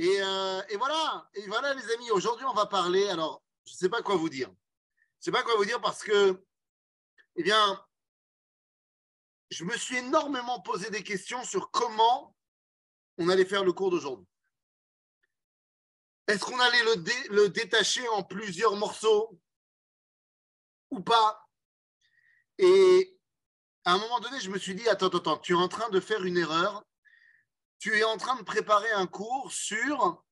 Et, euh, et voilà, et voilà les amis, aujourd'hui on va parler, alors je ne sais pas quoi vous dire. Je ne sais pas quoi vous dire parce que, eh bien, je me suis énormément posé des questions sur comment on allait faire le cours d'aujourd'hui. Est-ce qu'on allait le, le détacher en plusieurs morceaux ou pas? Et à un moment donné, je me suis dit, attends, attends, tu es en train de faire une erreur. Tu es en train de préparer un cours sur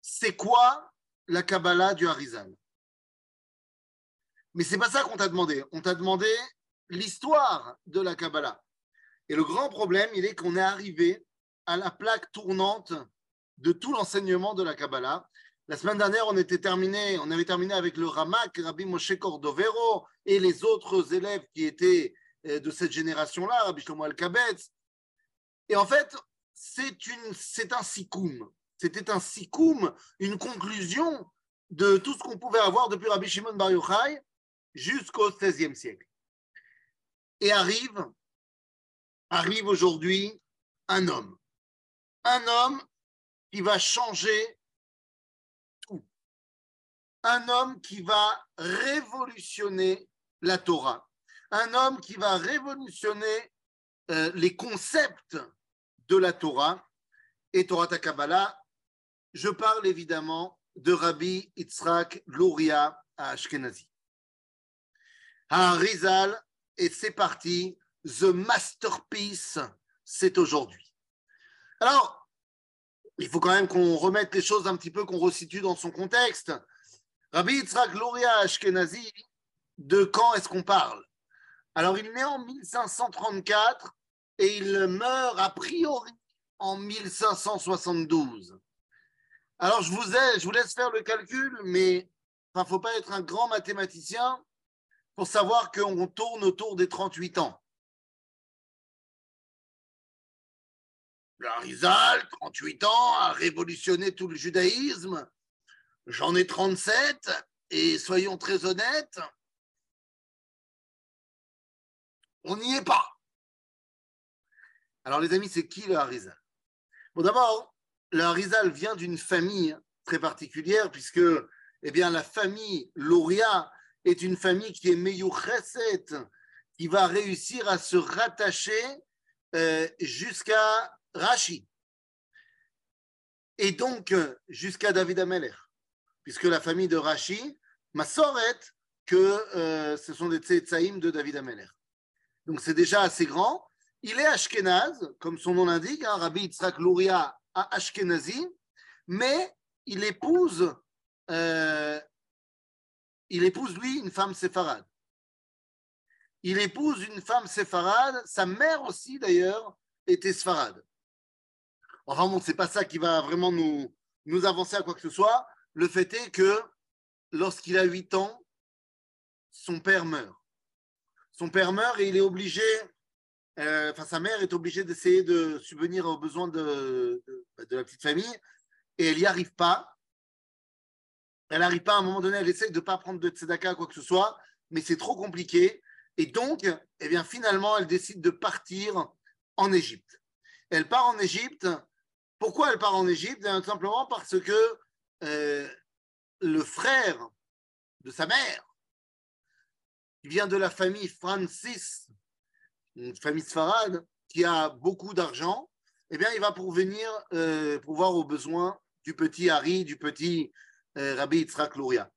c'est quoi la Kabbalah du Harizal. Mais c'est pas ça qu'on t'a demandé. On t'a demandé l'histoire de la Kabbalah. Et le grand problème, il est qu'on est arrivé à la plaque tournante de tout l'enseignement de la Kabbalah. La semaine dernière, on était terminé, on avait terminé avec le Ramak, Rabbi Moshe Cordovero et les autres élèves qui étaient euh, de cette génération-là, Rabbi Shlomo Al-Kabetz. Et en fait, c'est un sikoum. C'était un sikoum, une conclusion de tout ce qu'on pouvait avoir depuis Rabbi Shimon Bar Yochai jusqu'au XVIe siècle. Et arrive, arrive aujourd'hui un homme. Un homme qui va changer tout. Un homme qui va révolutionner la Torah. Un homme qui va révolutionner euh, les concepts de la Torah et Torah Kabbalah. Je parle évidemment de Rabbi Yitzhak Luria à Ashkenazi. Un Rizal, et c'est parti, The Masterpiece, c'est aujourd'hui. Alors, il faut quand même qu'on remette les choses un petit peu, qu'on resitue dans son contexte. Rabbi Yitzhak Luria Ashkenazi, de quand est-ce qu'on parle? Alors, il naît en 1534 et il meurt a priori en 1572. Alors, je vous, laisse faire le calcul, mais il ne faut pas être un grand mathématicien pour savoir qu'on tourne autour des 38 ans. Le Harizal, 38 ans, a révolutionné tout le judaïsme. J'en ai 37, et soyons très honnêtes, on n'y est pas. Alors, les amis, c'est qui le Harizal? Bon, d'abord, le Harizal vient d'une famille très particulière, puisque eh bien, la famille Lauria est une famille qui est Meyucheset, qui va réussir à se rattacher euh, jusqu'à Rashi. Et donc, jusqu'à David Ameler, puisque la famille de Rashi, Massoret, que euh, ce sont des tsaïm de David Ameler. Donc, c'est déjà assez grand. Il est Ashkenaz, comme son nom l'indique, hein, Rabbi Yitzhak Luria à Ashkenazi, mais il épouse, euh, il épouse lui une femme séfarade. Il épouse une femme séfarade, sa mère aussi d'ailleurs était séfarade. Enfin bon, c'est pas ça qui va vraiment nous, nous avancer à quoi que ce soit. Le fait est que lorsqu'il a 8 ans, son père meurt. Son père meurt et il est obligé euh, enfin, sa mère est obligée d'essayer de subvenir aux besoins de, de, la petite famille et elle n'y arrive pas. Elle n'arrive pas à un moment donné, elle essaye de ne pas prendre de tzedaka, quoi que ce soit, mais c'est trop compliqué. Et donc, eh bien, finalement, elle décide de partir en Égypte. Elle part en Égypte. Pourquoi elle part en Égypte? Tout simplement parce que euh, le frère de sa mère, qui vient de la famille Francis, une famille sfarade qui a beaucoup d'argent, eh bien, il va pourvenir, euh, pourvoir aux besoins du petit Harry, du petit euh, Rabbi Yitzhak Luria.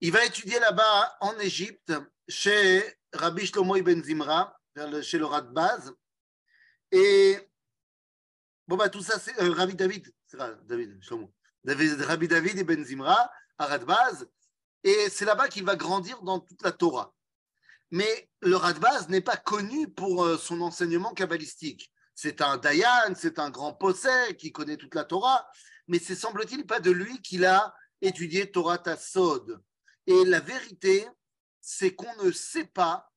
Il va étudier là-bas en Égypte chez Rabbi Shlomo Ibn Zimra, chez le Radbaz. Et bon, bah, tout ça, c'est euh, Rabbi David, David, Rabbi David Zimra à Radbaz. Et c'est là-bas qu'il va grandir dans toute la Torah. Mais le Radbaz n'est pas connu pour son enseignement kabbalistique. C'est un Dayan, c'est un grand possède qui connaît toute la Torah, mais c'est semble-t-il pas de lui qu'il a étudié Torah Tassod. Et la vérité, c'est qu'on ne sait pas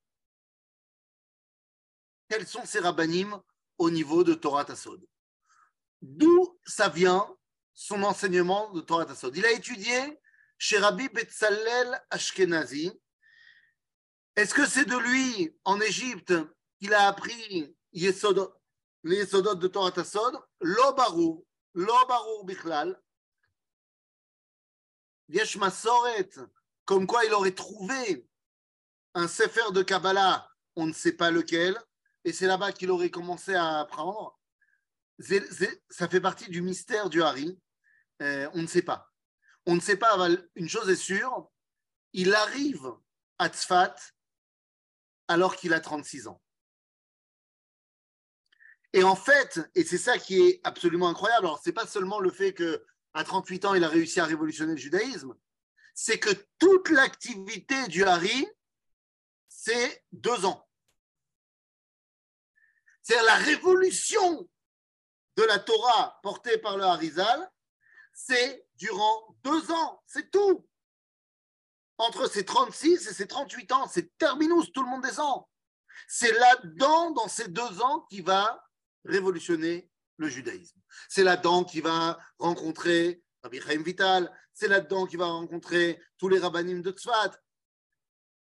quels sont ces rabbinim au niveau de Torah Tassod. D'où ça vient son enseignement de Torah Tassod. Il a étudié chez Rabbi Betzalel Ashkenazi, est-ce que c'est de lui, en Égypte, qu'il a appris Yesodot, les de Torah Tassod? L'Obarou. lo barur bichlal. Yesh masoret, comme quoi il aurait trouvé un sefer de Kabbalah, on ne sait pas lequel, et c'est là-bas qu'il aurait commencé à apprendre. Ça fait partie du mystère du Hari. Euh, on ne sait pas. On ne sait pas, une chose est sûre, il arrive à Tzfat alors qu'il a 36 ans. Et en fait, et c'est ça qui est absolument incroyable, alors c'est pas seulement le fait que à 38 ans il a réussi à révolutionner le judaïsme, c'est que toute l'activité du Hari, c'est deux ans. C'est la révolution de la Torah portée par le Harizal, c'est durant deux ans, c'est tout. Entre ses 36 et ses 38 ans, c'est terminus, tout le monde descend. C'est là-dedans, dans ces deux ans, qui va révolutionner le judaïsme. C'est là-dedans qu'il va rencontrer Rabbi Chaim Vital, c'est là-dedans qu'il va rencontrer tous les rabbinim de Tzfat.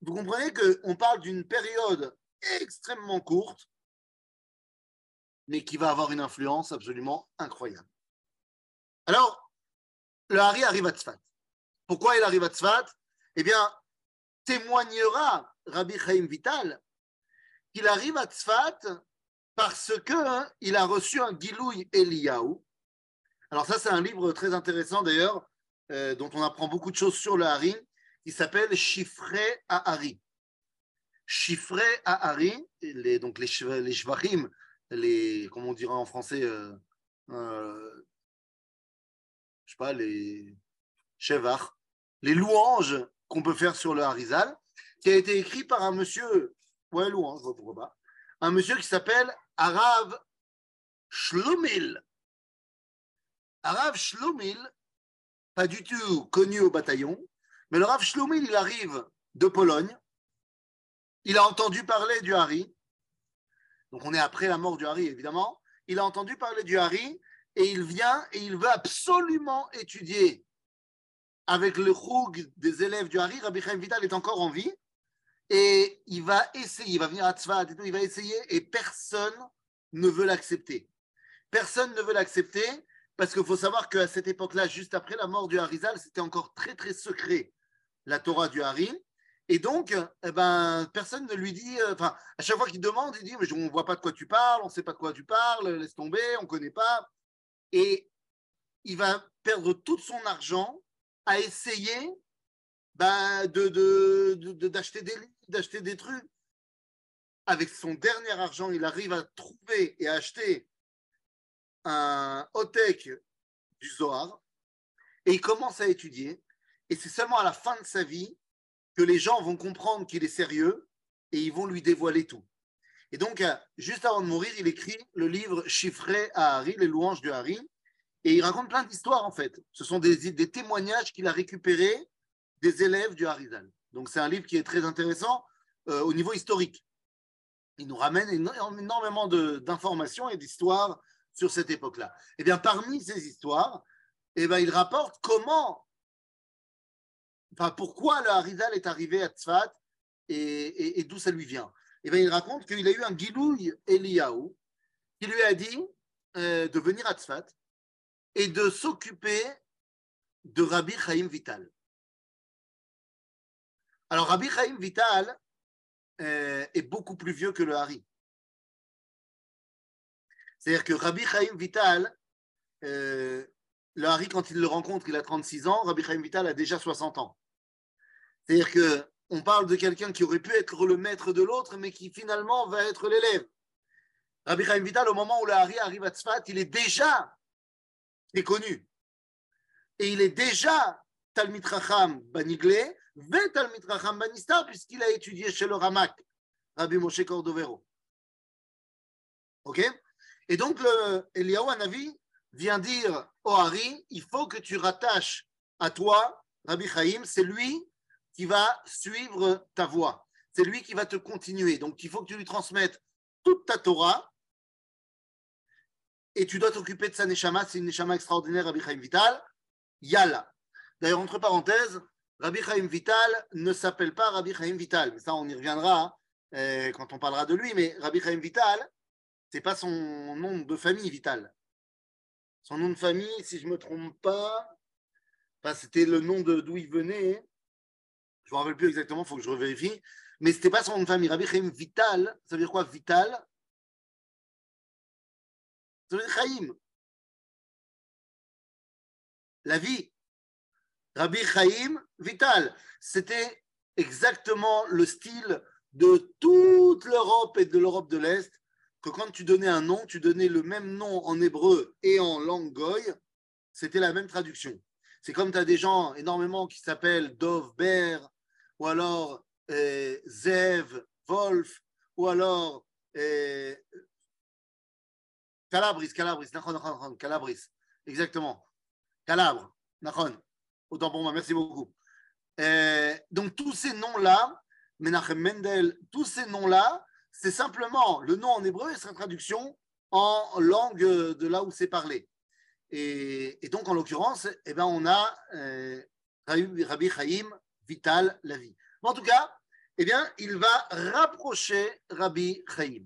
Vous comprenez qu'on parle d'une période extrêmement courte, mais qui va avoir une influence absolument incroyable. Alors, le Hari arrive à Tzfat. Pourquoi il arrive à Tzfat? Eh bien, témoignera Rabbi Chaim Vital qu'il arrive à Tzfat parce qu'il a reçu un Gilouï Eliyahu. Alors ça, c'est un livre très intéressant d'ailleurs, euh, dont on apprend beaucoup de choses sur le Hari, qui s'appelle Chiffré à Hari. Chiffré à Hari, donc les, les shvachim, les, comment on dira en français, euh, euh, je sais pas, les shevach, les louanges qu'on peut faire sur le Harizal, qui a été écrit par un monsieur, ouais, louange, pourquoi pas, un monsieur qui s'appelle Arav Shlomil. Arav Shlomil, pas du tout connu au bataillon, mais le Rav Shlomil, il arrive de Pologne. Il a entendu parler du Hari. Donc on est après la mort du Hari, évidemment. Il a entendu parler du Hari et il vient et il veut absolument étudier avec le choug des élèves du Hari. Rabbi Chaim Vital est encore en vie et il va essayer, il va venir à Tzfat et tout, il va essayer et personne ne veut l'accepter. Personne ne veut l'accepter parce qu'il faut savoir qu'à cette époque-là, juste après la mort du Harizal, c'était encore très très secret la Torah du Hari. Et donc, eh ben, personne ne lui dit, euh, enfin, à chaque fois qu'il demande, il dit, mais on ne voit pas de quoi tu parles, on ne sait pas de quoi tu parles, laisse tomber, on ne connaît pas. Et il va perdre tout son argent à essayer ben, de, d'acheter des d'acheter des trucs. Avec son dernier argent, il arrive à trouver et à acheter un Otek du Zohar et il commence à étudier. Et c'est seulement à la fin de sa vie que les gens vont comprendre qu'il est sérieux et ils vont lui dévoiler tout. Et donc, euh, juste avant de mourir, il écrit le livre chiffré à Harry, les louanges de Harry, et il raconte plein d'histoires en fait. Ce sont des, témoignages qu'il a récupérés des élèves du Harizal. Donc, c'est un livre qui est très intéressant euh, au niveau historique. Il nous ramène énormément d'informations et d'histoires sur cette époque-là. Eh bien, parmi ces histoires, eh bien, il rapporte comment, enfin, pourquoi le Harizal est arrivé à Tzfat et, d'où ça lui vient. Eh bien, il raconte qu'il a eu un Gilouï Eliyahu qui lui a dit euh, de venir à Tzfat et de s'occuper de Rabbi Chaim Vital. Alors, Rabbi Chaim Vital euh, est beaucoup plus vieux que le Hari. C'est-à-dire que Rabbi Chaim Vital, euh, le Hari, quand il le rencontre, il a 36 ans, Rabbi Chaim Vital a déjà 60 ans. C'est-à-dire qu'on parle de quelqu'un qui aurait pu être le maître de l'autre, mais qui finalement va être l'élève. Rabbi Chaim Vital, au moment où le Hari arrive à Tzfat, il est déjà connu. Et il est déjà Talmid Racham Baniglé, ve Talmid Racham Banistar, puisqu'il a étudié chez le Ramak, Rabbi Moshe Cordovero. Ok? Et donc, le Eliyahu vient dire au Hari, il faut que tu rattaches à toi Rabbi Chaim, c'est lui qui va suivre ta voie. C'est lui qui va te continuer. Donc, il faut que tu lui transmettes toute ta Torah et tu dois t'occuper de sa Neshama. C'est une Neshama extraordinaire, Rabbi Chaim Vital. Yalla. D'ailleurs, entre parenthèses, Rabbi Chaim Vital ne s'appelle pas Rabbi Chaim Vital. Mais ça, on y reviendra euh, quand on parlera de lui. Mais Rabbi Chaim Vital, c'est pas son nom de famille vital. Son nom de famille, si je me trompe pas, c'était le nom d'où il venait. Je ne me rappelle plus exactement, il faut que je revérifie. Mais ce n'était pas son nom de famille. Rabbi Chaim Vital, ça veut dire quoi Vital? La vie. Rabbi Chaim Vital. C'était exactement le style de toute l'Europe et de l'Europe de l'Est, que quand tu donnais un nom, tu donnais le même nom en hébreu et en langue goy, c'était la même traduction. C'est comme tu as des gens énormément qui s'appellent Dov Ber, ou alors euh, Zev, Wolf, ou alors euh, Calabris, Calabris, Calabris, exactement. Calabre, Autant pour moi, merci beaucoup. Euh, donc tous ces noms-là, Menachem Mendel, tous ces noms-là, c'est simplement le nom en hébreu et sa traduction en langue de là où c'est parlé. Et, donc, en l'occurrence, eh ben, on a euh, Rabbi Chaim Vital Lavi. En tout cas, eh bien, il va rapprocher Rabbi Chaim.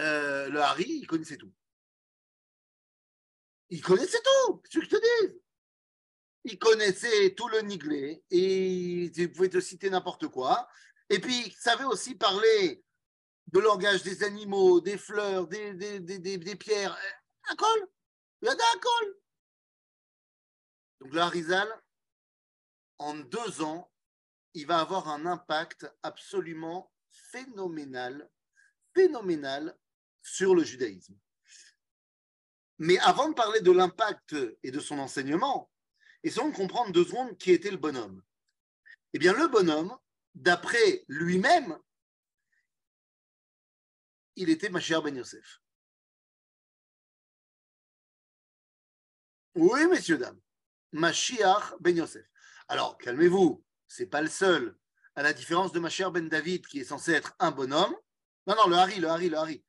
euh, le Hari, il connaissait tout. Il connaissait tout, ce que je te dis? Il connaissait tout le niglé et il pouvait te citer n'importe quoi. Et puis, il savait aussi parler de langage des animaux, des fleurs, des, des, des, des pierres. Un col. Il y a un col. Donc, le Harizal, en deux ans, il va avoir un impact absolument phénoménal, phénoménal sur le judaïsme. Mais avant de parler de l'impact et de son enseignement, essayons de comprendre deux secondes qui était le bonhomme. Eh bien, le bonhomme, d'après lui-même, il était Mashiach Ben Yosef. Oui, messieurs, dames. Mashiach Ben Yosef. Alors, calmez-vous, c'est pas le seul. À la différence de Mashiach Ben David, qui est censé être un bonhomme. Non, non, le Hari, le Hari, le Hari.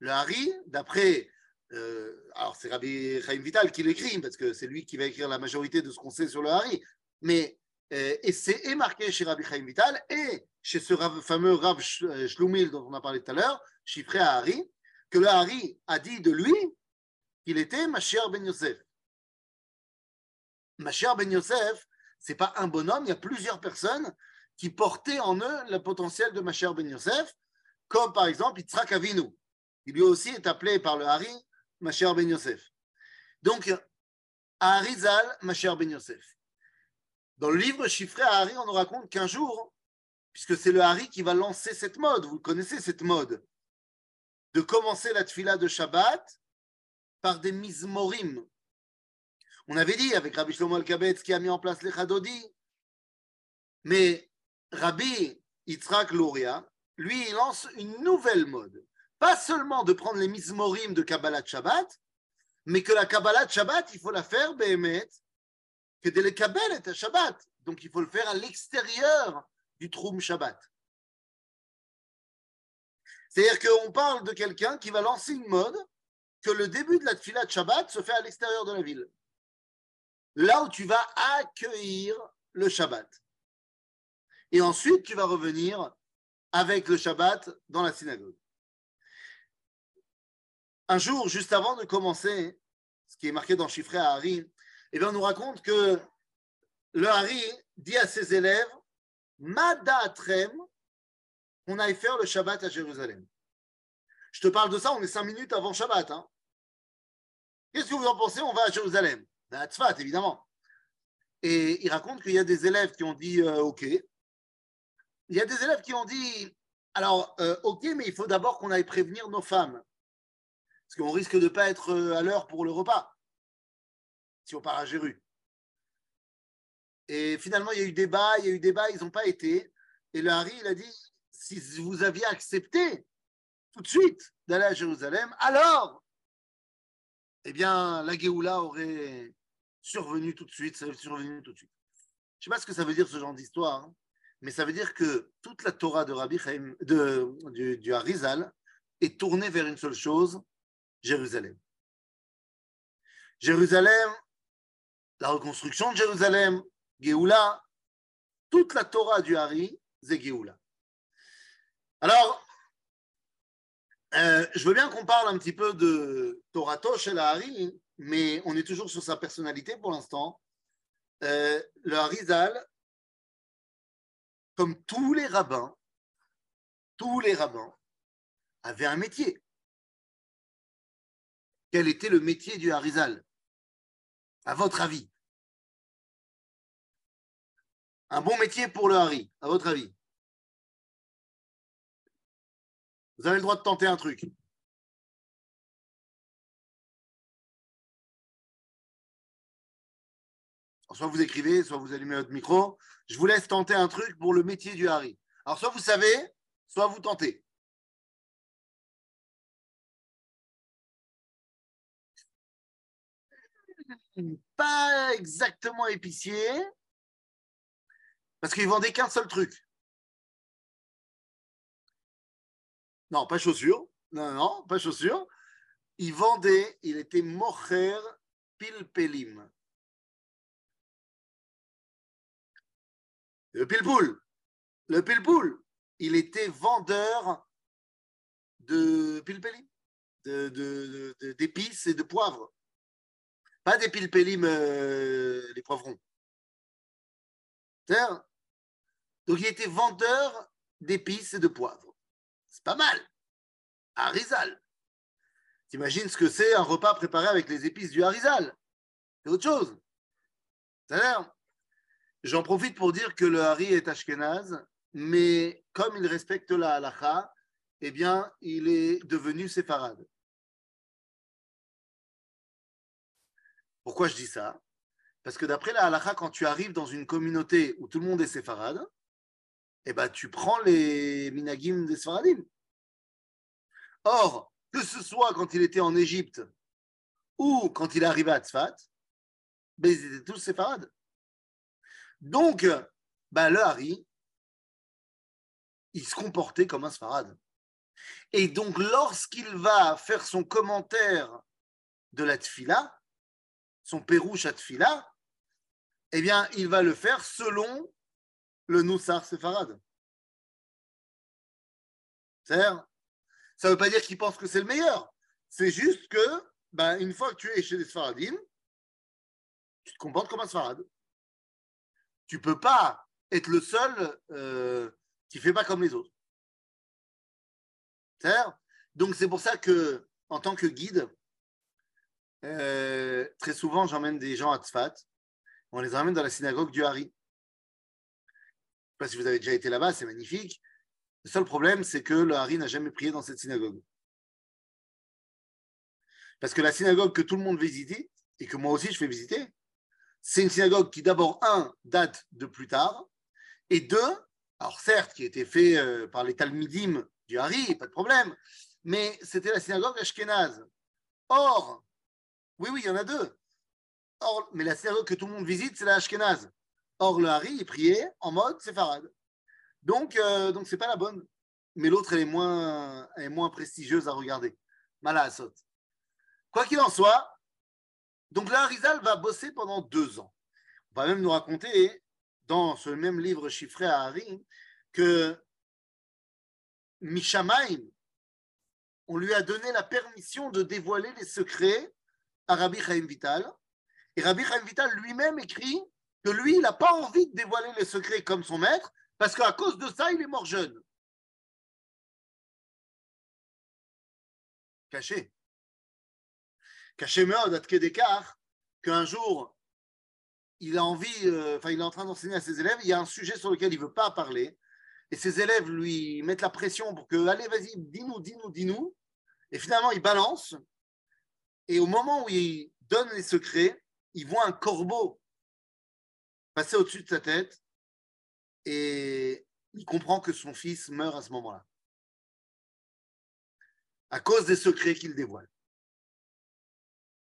Le Hari, d'après euh, alors c'est Rabbi Chaim Vital qui l'écrit, parce que c'est lui qui va écrire la majorité de ce qu'on sait sur le Hari, mais euh, et c'est marqué chez Rabbi Chaim Vital et chez ce fameux Rav euh, Shlumil dont on a parlé tout à l'heure, chiffré à Hari, que le Hari a dit de lui qu'il était Mashiach ben Yosef. Mashiach ben Yosef, c'est pas un bonhomme, il y a plusieurs personnes qui portaient en eux le potentiel de Mashiach ben Yosef, comme par exemple Yitzhak Avinu. Il lui aussi est appelé par le Hari Mashiach ben Yosef. Donc, à Harizal, Mashiach ben Yosef. Dans le livre chiffré à Hari, on nous raconte qu'un jour, puisque c'est le Hari qui va lancer cette mode, vous connaissez cette mode, de commencer la tfila de Shabbat par des mizmorim. On avait dit avec Rabbi Shlomo Al-Kabetz qui a mis en place les Chadodi, mais Rabbi Yitzhak Luria, lui, il lance une nouvelle mode pas seulement de prendre les mismorim de Kabbalah Shabbat, mais que la Kabbalah Shabbat, il faut la faire, Behemet, que de les Kabbalah Shabbat. Donc il faut le faire à l'extérieur du Troum Shabbat. C'est-à-dire qu'on parle de quelqu'un qui va lancer une mode que le début de la Tfilat Shabbat se fait à l'extérieur de la ville. Là où tu vas accueillir le Shabbat. Et ensuite, tu vas revenir avec le Shabbat dans la synagogue. Un jour, juste avant de commencer, ce qui est marqué dans le chiffret à Harry, eh bien, on nous raconte que le Harry dit à ses élèves Madatrem, on aille faire le Shabbat à Jérusalem. Je te parle de ça, on est cinq minutes avant Shabbat. Hein. Qu'est-ce que vous en pensez? On va à Jérusalem. À Tzfat, évidemment. Et il raconte qu'il y a des élèves qui ont dit euh, OK. Il y a des élèves qui ont dit alors, euh, OK, mais il faut d'abord qu'on aille prévenir nos femmes. Parce qu'on risque de ne pas être euh, à l'heure pour le repas, si on part à Jéru. Et finalement, il y a eu débat, il y a eu débat, ils n'ont pas été. Et le Harry, il a dit, si vous aviez accepté tout de suite d'aller à Jérusalem, alors, eh bien, la Géoula aurait survenu tout de suite, ça survenu tout de suite. Je ne sais pas ce que ça veut dire ce genre d'histoire, hein, mais ça veut dire que toute la Torah de Rabbi Chaim, du Harizal est tournée vers une seule chose, Jérusalem. Jérusalem, la reconstruction de Jérusalem, Géoula, toute la Torah du Hari, c'est Géoula. Alors, euh, je veux bien qu'on parle un petit peu de Torato chez la Hari, mais on est toujours sur sa personnalité pour l'instant. Euh, le Harizal, comme tous les rabbins, tous les rabbins avaient un métier. Quel était le métier du Harizal? À votre avis? Un bon métier pour le Hari, à votre avis? Vous avez le droit de tenter un truc. soit vous écrivez, soit vous allumez votre micro. Je vous laisse tenter un truc pour le métier du Hari. Alors, soit vous savez, soit vous tentez. Pas exactement épicier, parce qu'il vendait qu'un seul truc. Non, pas chaussures. Non, non, pas chaussures. Il vendait, il était mocher pilpelim. Le pilpoul. Le pilpoul. Il était vendeur de pilpelim, d'épices de, de, et de poivres. Pas des pilpelim, euh, les poivrons. Donc il était vendeur d'épices et de poivres. C'est pas mal. Harizal. T'imagines ce que c'est un repas préparé avec les épices du Harizal? C'est autre chose. J'en profite pour dire que le Hari est ashkenaz, mais comme il respecte la halacha, eh bien, il est devenu séfarade. Pourquoi je dis ça? Parce que d'après la halacha, quand tu arrives dans une communauté où tout le monde est séfarade, eh ben, tu prends les minagim des séfaradim. Or, que ce soit quand il était en Égypte ou quand il arrivait à Tzfat, ben, ils étaient tous séfarades. Donc, ben, le Hari, il se comportait comme un séfarade. Et donc, lorsqu'il va faire son commentaire de la tfila, son pérouche à tfila, eh bien, il va le faire selon le Noussar séfarade. Ça ne veut pas dire qu'il pense que c'est le meilleur. C'est juste que, ben, une fois que tu es chez les Sfaradim, tu te comportes comme un Sfarad. Tu ne peux pas être le seul euh, qui ne fait pas comme les autres. Donc, c'est pour ça que, en tant que guide, euh, très souvent, j'emmène des gens à Tzfat. On les emmène dans la synagogue du Hari. Je ne sais pas si vous avez déjà été là-bas, c'est magnifique. Le seul problème, c'est que le Hari n'a jamais prié dans cette synagogue. Parce que la synagogue que tout le monde visite, et que moi aussi je fais visiter, c'est une synagogue qui d'abord, un, date de plus tard, et deux, alors certes, qui a été fait euh, par les Talmidim du Hari, pas de problème, mais c'était la synagogue ashkénaze. Or, oui, oui, il y en a deux. Or, mais la synagogue que tout le monde visite, c'est la ashkénaze. Or, le Hari, il priait en mode séfarade. Donc, euh, donc c'est pas la bonne. Mais l'autre, elle, est moins, est moins prestigieuse à regarder. Malasot. Quoi qu'il en soit, donc là, Rizal va bosser pendant deux ans. On va même nous raconter, dans ce même livre chiffré à Harry, que Mishamaim, on lui a donné la permission de dévoiler les secrets à Rabbi Chaim Vital. Et Rabbi Chaim Vital lui-même écrit que lui, il n'a pas envie de dévoiler les secrets comme son maître, parce qu'à cause de ça, il est mort jeune. Caché. Caché Meod, à d'écart, qu'un jour, il a envie, euh, enfin, il est en train d'enseigner à ses élèves, il y a un sujet sur lequel il ne veut pas parler, et ses élèves lui mettent la pression pour que, allez, vas-y, dis-nous, dis-nous, dis-nous. Et finalement, il balance, et au moment où il donne les secrets, il voit un corbeau passer au-dessus de sa tête, et il comprend que son fils meurt à ce moment-là. à cause des secrets qu'il dévoile.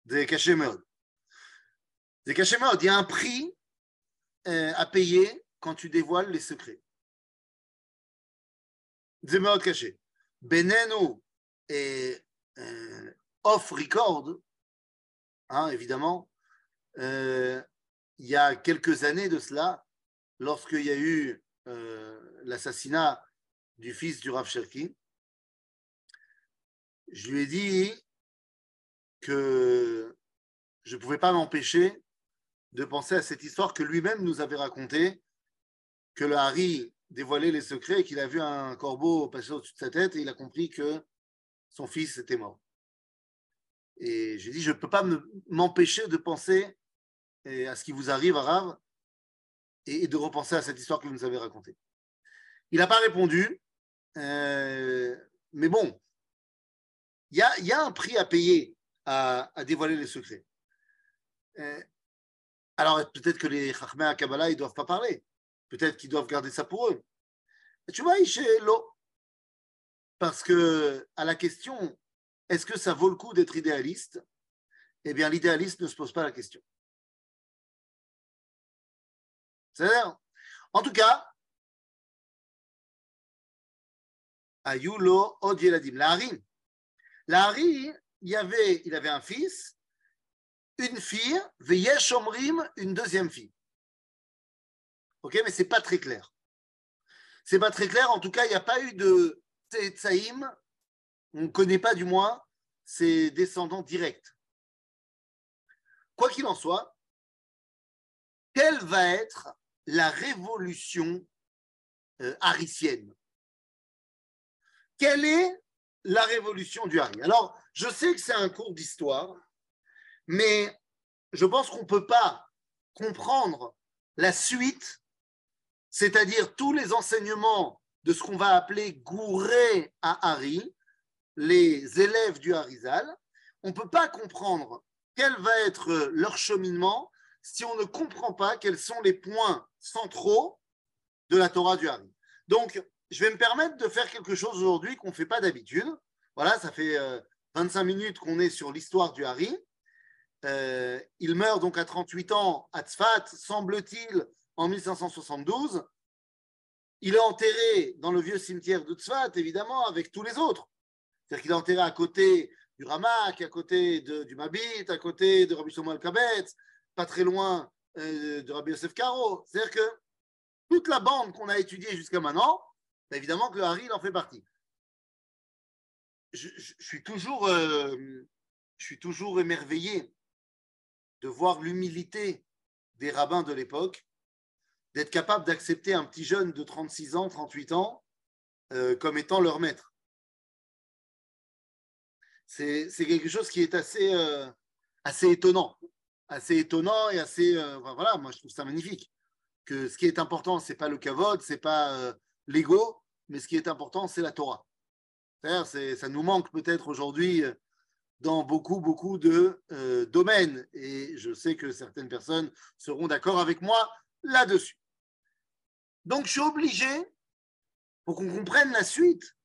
Des cachés Des cachés Il y a un prix euh, à payer quand tu dévoiles les secrets. Des cachés. Beneno et euh, off record, hein, évidemment, euh, il y a quelques années de cela, lorsqu'il y a eu l'assassinat du fils du Rav Cherki, je lui ai dit que je ne pouvais pas m'empêcher de penser à cette histoire que lui-même nous avait racontée, que le Harry dévoilait les secrets et qu'il a vu un corbeau passer au-dessus de sa tête et il a compris que son fils était mort. Et j'ai dit, je ne peux pas m'empêcher de penser à ce qui vous arrive, Arabe, et de repenser à cette histoire que vous nous avez racontée. Il n'a pas répondu, euh, mais bon, il y a, un prix à payer à, dévoiler les secrets. Euh, alors peut-être que les Chachmé à Kabbalah, ils ne doivent pas parler. Peut-être qu'ils doivent garder ça pour eux. tu vois, chez l'eau. Parce que à la question, est-ce que ça vaut le coup d'être idéaliste? Eh bien, l'idéaliste ne se pose pas la question. C'est-à-dire, en tout cas, Ayulo Od Yeladim, L'Ari, il, avait, il avait un fils, une fille, Veyesh Omrim, une deuxième fille. Ok, mais c'est pas très clair. C'est pas très clair. En tout cas, il n'y a pas eu de Tsaïm. On ne connaît pas du moins ses descendants directs. Quoi qu'il en soit, quelle va être la révolution euh, Quelle est la révolution du Hari? Alors, je sais que c'est un cours d'histoire, mais je pense qu'on ne peut pas comprendre la suite, c'est-à-dire tous les enseignements de ce qu'on va appeler Gouré à Hari, les élèves du Harizal. On ne peut pas comprendre quel va être leur cheminement si on ne comprend pas quels sont les points centraux de la Torah du Hari. Donc, je vais me permettre de faire quelque chose aujourd'hui qu'on ne fait pas d'habitude. Voilà, ça fait 25 euh, minutes qu'on est sur l'histoire du Hari. Euh, il meurt donc à 38 ans à Tzfat, semble-t-il, en 1572. Il est enterré dans le vieux cimetière de Tzfat, évidemment, avec tous les autres. C'est-à-dire qu'il est enterré à côté du Ramak, à côté du Mabit, à côté de Rabbi Shlomo Kabetz, pas très loin euh, de Rabbi Yosef Karo. C'est-à-dire que toute la bande qu'on a étudiée jusqu'à maintenant, bah, évidemment que le en fait partie. Je, suis toujours, euh, je suis toujours émerveillé de voir l'humilité des rabbins de l'époque, d'être capable d'accepter un petit jeune de 36 ans, 38 ans, euh, comme étant leur maître. C'est quelque chose qui est assez, euh, assez étonnant, assez étonnant et assez, voilà, moi je trouve ça magnifique. Que ce qui est important, c'est pas le kavod, c'est pas l'ego, mais ce qui est important, c'est la Torah. Ça nous manque peut-être aujourd'hui euh, dans beaucoup, beaucoup de euh, domaines. Et je sais que certaines personnes seront d'accord avec moi là-dessus. Donc, je suis obligé, pour qu'on comprenne la suite,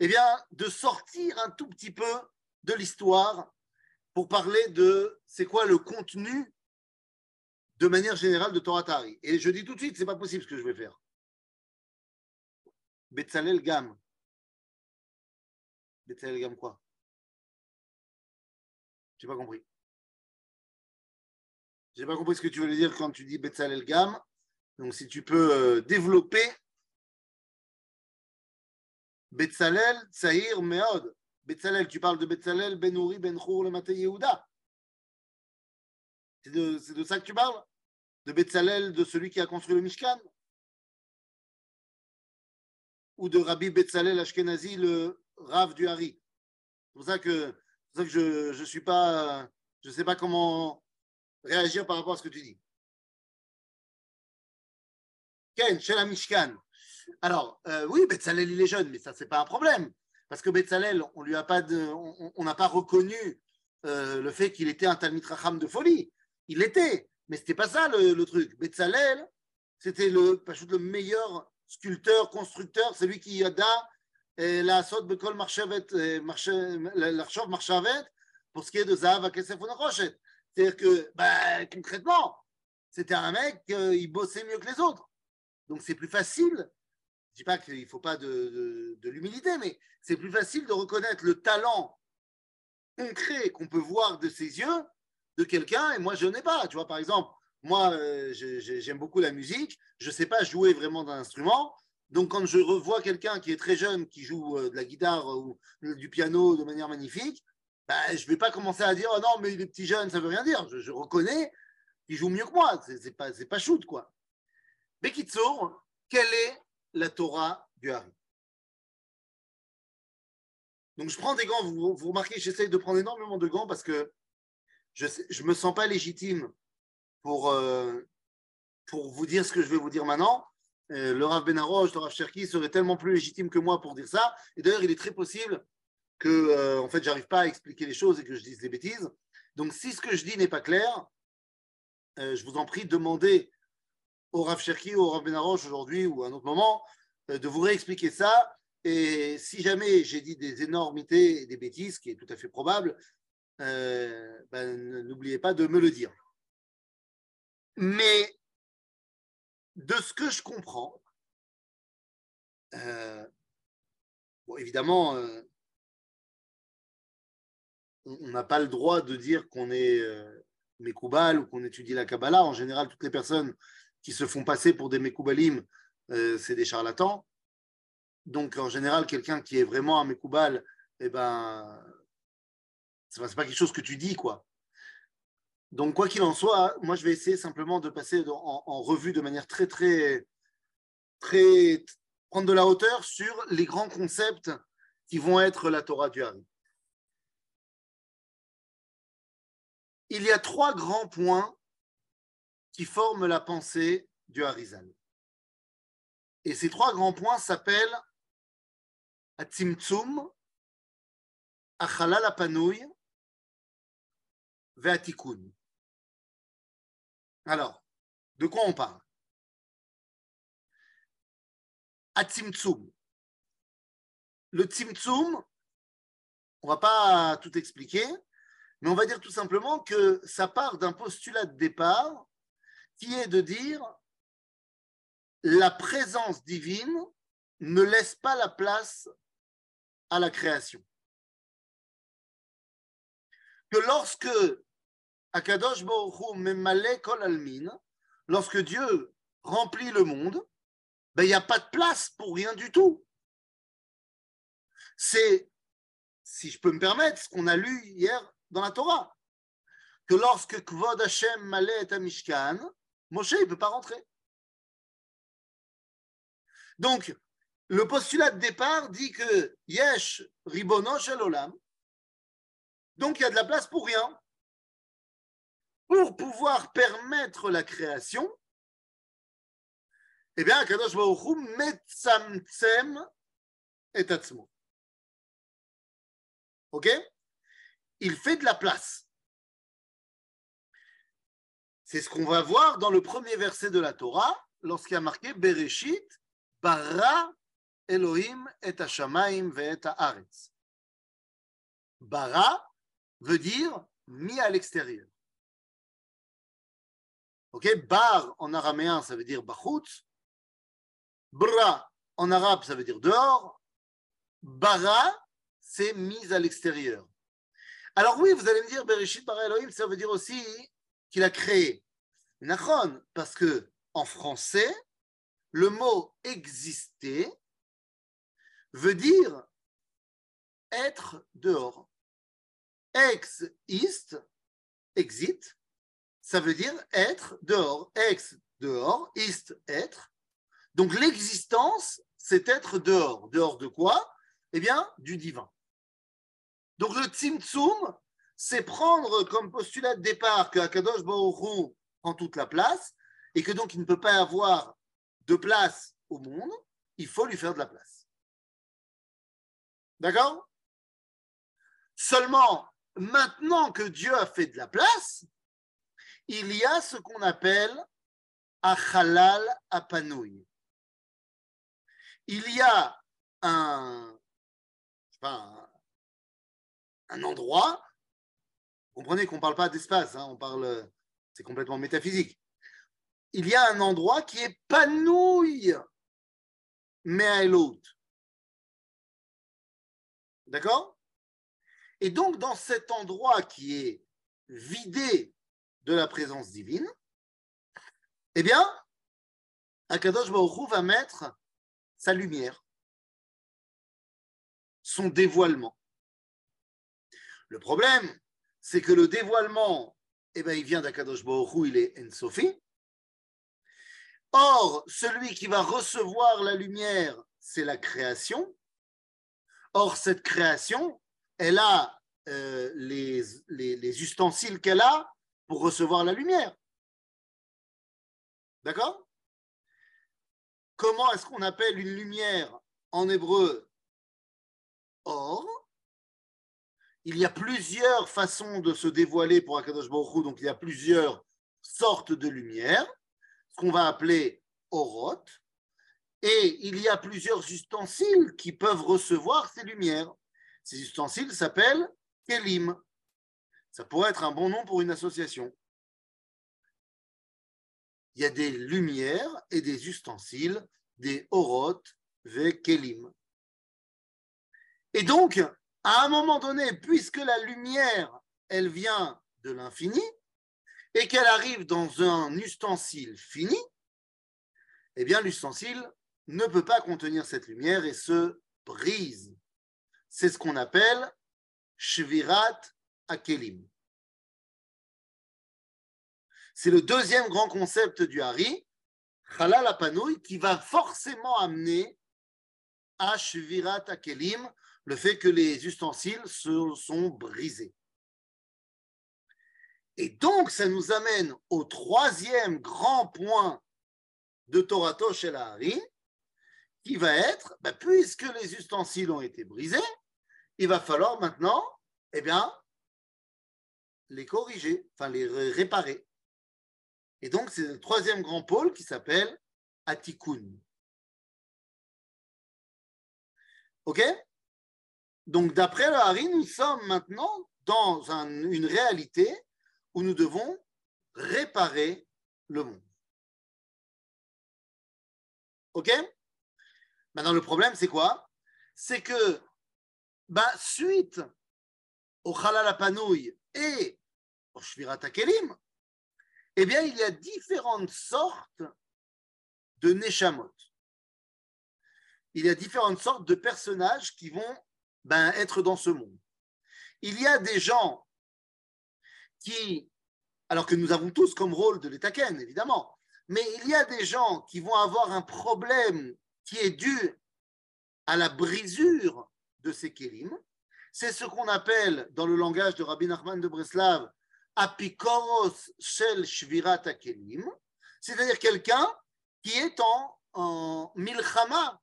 eh bien, de sortir un tout petit peu de l'histoire pour parler de c'est quoi le contenu de manière générale de Torah Tari. Et je dis tout de suite, c'est pas possible ce que je vais faire. Betzalel Gam. Betzalel Gam quoi? J'ai pas compris. J'ai pas compris ce que tu voulais dire quand tu dis Betzalel Gam. Donc si tu peux euh, développer Betzalel Tsahir Meod. Betzalel, tu parles de Betzalel Ben Uri Ben le Maté Yehuda. C'est de, ça que tu parles? De Betzalel, de celui qui a construit le Mishkan? Ou de Rabbi Betzalel Ashkenazi, le Rav du Hari? C'est pour ça que, je ne suis pas, je sais pas comment réagir par rapport à ce que tu dis. Ken, chez la Mishkan. Alors, euh, oui, Betzalel, il est jeune, mais ça, c'est pas un problème. Parce que Betzalel, on lui a pas on n'a pas reconnu euh, le fait qu'il était un Talmid Racham de folie. Il l'était, mais c'était pas ça le, truc. Betzalel, c'était le, le meilleur sculpteur, constructeur, c'est lui qui a la sot bekol marchevet, l'archov marchevet, pour ce qui est de Zahav, Kesef ou C'est-à-dire que, bah, concrètement, c'était un mec, euh, il bossait mieux que les autres. Donc c'est plus facile, je dis pas qu'il ne faut pas de, l'humilité, mais c'est plus facile de reconnaître le talent concret qu'on peut voir de ses yeux de quelqu'un, et moi je n'ai pas. Tu vois, par exemple, moi euh, j'aime beaucoup la musique, je ne sais pas jouer vraiment d'un instrument, donc quand je revois quelqu'un qui est très jeune, qui joue euh, de la guitare ou du piano de manière magnifique, bah, je ne vais pas commencer à dire oh non, mais il est petit jeune, ça veut rien dire. Je, reconnais qu'il joue mieux que moi. C'est n'est pas, pas shoot, quoi. Bekitsour, quelle est la Torah du Hari Donc je prends des gants, vous, remarquez, j'essaye de prendre énormément de gants parce que je ne me sens pas légitime pour, euh, pour vous dire ce que je vais vous dire maintenant. Euh, le Rav Benaroche, le Rav Cherki serait tellement plus légitime que moi pour dire ça. Et d'ailleurs, il est très possible que euh, en fait j'arrive pas à expliquer les choses et que je dise des bêtises. Donc si ce que je dis n'est pas clair, euh, je vous en prie demandez au Rav Cherki ou au Rav Benaroche aujourd'hui ou à un autre moment euh, de vous réexpliquer ça. Et si jamais j'ai dit des énormités et des bêtises, qui est tout à fait probable, ben, n'oubliez pas de me le dire. Mais de ce que je comprends, bon, évidemment, on n'a pas le droit de dire qu'on est euh, Mekoubal ou qu'on étudie la Kabbalah. En général, toutes les personnes qui se font passer pour des Mekoubalim, euh, c'est des charlatans. Donc, en général, quelqu'un qui est vraiment un Mekoubal, eh ben, c'est pas quelque chose que tu dis, quoi. Donc, quoi qu'il en soit, moi, je vais essayer simplement de passer en, revue de manière très, très, très, prendre de la hauteur sur les grands concepts qui vont être la Torah du Hari. il y a trois grands points qui forment la pensée du Harizal. Et ces trois grands points s'appellent Atzimtzum, Achalal Apanouy, Veatikun. Alors, de quoi on parle? Atzimtzum. Le Tzimtzum, on ne va pas tout expliquer, mais on va dire tout simplement que ça part d'un postulat de départ qui est de dire la présence divine ne laisse pas la place à la création. Que lorsque Akadosh Baruch Kol Almin, lorsque Dieu remplit le monde, ben, il n'y a pas de place pour rien du tout. C'est, si je peux me permettre, ce qu'on a lu hier dans la Torah. Que lorsque Kvod Hashem malait est à Moshe ne peut pas rentrer. Donc, le postulat de départ dit que Yesh Ribono Olam, donc il y a de la place pour rien. Pour pouvoir permettre la création, eh bien, Kadosh et atzmo. Ok? Il fait de la place. C'est ce qu'on va voir dans le premier verset de la Torah, lorsqu'il y a marqué Bereshit, Bara Elohim et Hashamaim et Haaretz. Bara veut dire mis à l'extérieur. Ok, bar en araméen ça veut dire bachutz. Bra en arabe ça veut dire dehors. Bara c'est mis à l'extérieur. Alors oui, vous allez me dire, Bereshit bara Elohim, ça veut dire aussi qu'il a créé. Nachon, parce que en français, le mot exister veut dire être dehors. Ex ist, exit, ça veut dire être dehors. Ex, dehors, ist, être. Donc l'existence, c'est être dehors. Dehors de quoi? Eh bien, du divin. Donc le tzimtzum, c'est prendre comme postulat de départ que Akadosh Baruch prend toute la place et que donc il ne peut pas avoir de place au monde, il faut lui faire de la place. D'accord? Seulement, maintenant que Dieu a fait de la place, il y a ce qu'on appelle Achalal Apanouy. Il y a un un, endroit. Comprenez qu'on ne parle pas d'espace, hein, on parle, c'est complètement métaphysique. Il y a un endroit qui à l'autre. D'accord? Et donc, dans cet endroit qui est vidé de la présence divine, eh bien, Akadosh Baruch va mettre sa lumière, son dévoilement. Le problème, c'est que le dévoilement, eh bien, il vient d'Akadosh il est Ensofi. Or, celui qui va recevoir la lumière, c'est la création. Or, cette création, elle a euh, les ustensiles qu'elle a pour recevoir la lumière. D'accord? Comment est-ce qu'on appelle une lumière en hébreu? Or, il y a plusieurs façons de se dévoiler pour Akadosh Baruch donc il y a plusieurs sortes de lumières, ce qu'on va appeler orot, et il y a plusieurs ustensiles qui peuvent recevoir ces lumières. Ces ustensiles s'appellent kelim. Ça pourrait être un bon nom pour une association. Il y a des lumières et des ustensiles des Orot ve Kelim. Et donc, à un moment donné, puisque la lumière, elle vient de l'infini, et qu'elle arrive dans un ustensile fini, eh bien, l'ustensile ne peut pas contenir cette lumière et se brise. C'est ce qu'on appelle Shvirat Akelim. C'est le deuxième grand concept du Hari, Halal Apanouy, qui va forcément amener à Shvirat Akelim, le fait que les ustensiles se sont brisés. Et donc, ça nous amène au troisième grand point de Torato chez qui va être, bah, puisque les ustensiles ont été brisés, il va falloir maintenant, eh bien, les corriger, enfin les réparer. Et donc, c'est le troisième grand pôle qui s'appelle Atikun. OK? Donc, d'après le Hari, nous sommes maintenant dans une réalité où nous devons réparer le monde. OK? Maintenant, le problème, c'est quoi? C'est que, bah, suite au Khalal Apanouy et au Shvirat Akelim, eh bien, il y a différentes sortes de Neshamot. Il y a différentes sortes de personnages qui vont ben, être dans ce monde. Il y a des gens qui, alors que nous avons tous comme rôle de l'Étaken, évidemment, mais il y a des gens qui vont avoir un problème qui est dû à la brisure de ces kélim. C'est ce qu'on appelle, dans le langage de Rabbi Nachman de Breslav, apikoros shel shvirat akelim, c'est-à-dire quelqu'un qui est en, en milchama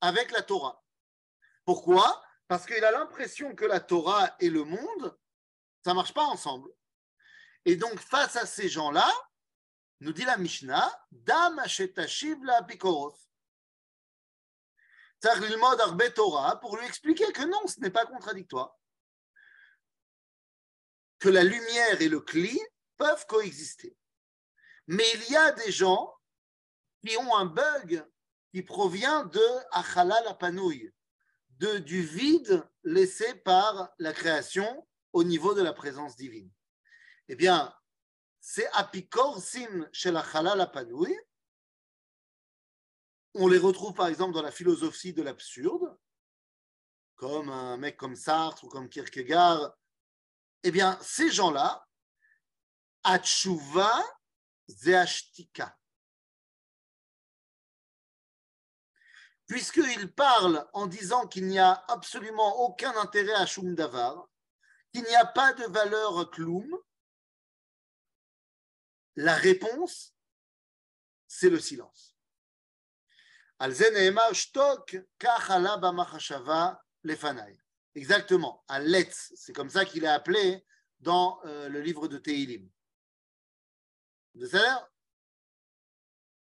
avec la Torah. Pourquoi? Parce qu'il a l'impression que la Torah et le monde, ça ne marche pas ensemble. Et donc, face à ces gens-là, nous dit la Mishnah, Dam la apikoros. Torah pour lui expliquer que non, ce n'est pas contradictoire que la lumière et le cli peuvent coexister. Mais il y a des gens qui ont un bug qui provient de Achala la panouille, de, du vide laissé par la création au niveau de la présence divine. Eh bien, c'est apikor sim chez la. On les retrouve par exemple dans la philosophie de l'absurde, comme un mec comme Sartre ou comme Kierkegaard, eh bien, ces gens-là, Atshuva Zeashtika. Puisqu'ils parlent en disant qu'il n'y a absolument aucun intérêt à Shum Davar, qu'il n'y a pas de valeur Kloum, la réponse, c'est le silence. Exactement, à Letz. C'est comme ça qu'il est appelé dans euh, le livre de Tehilim.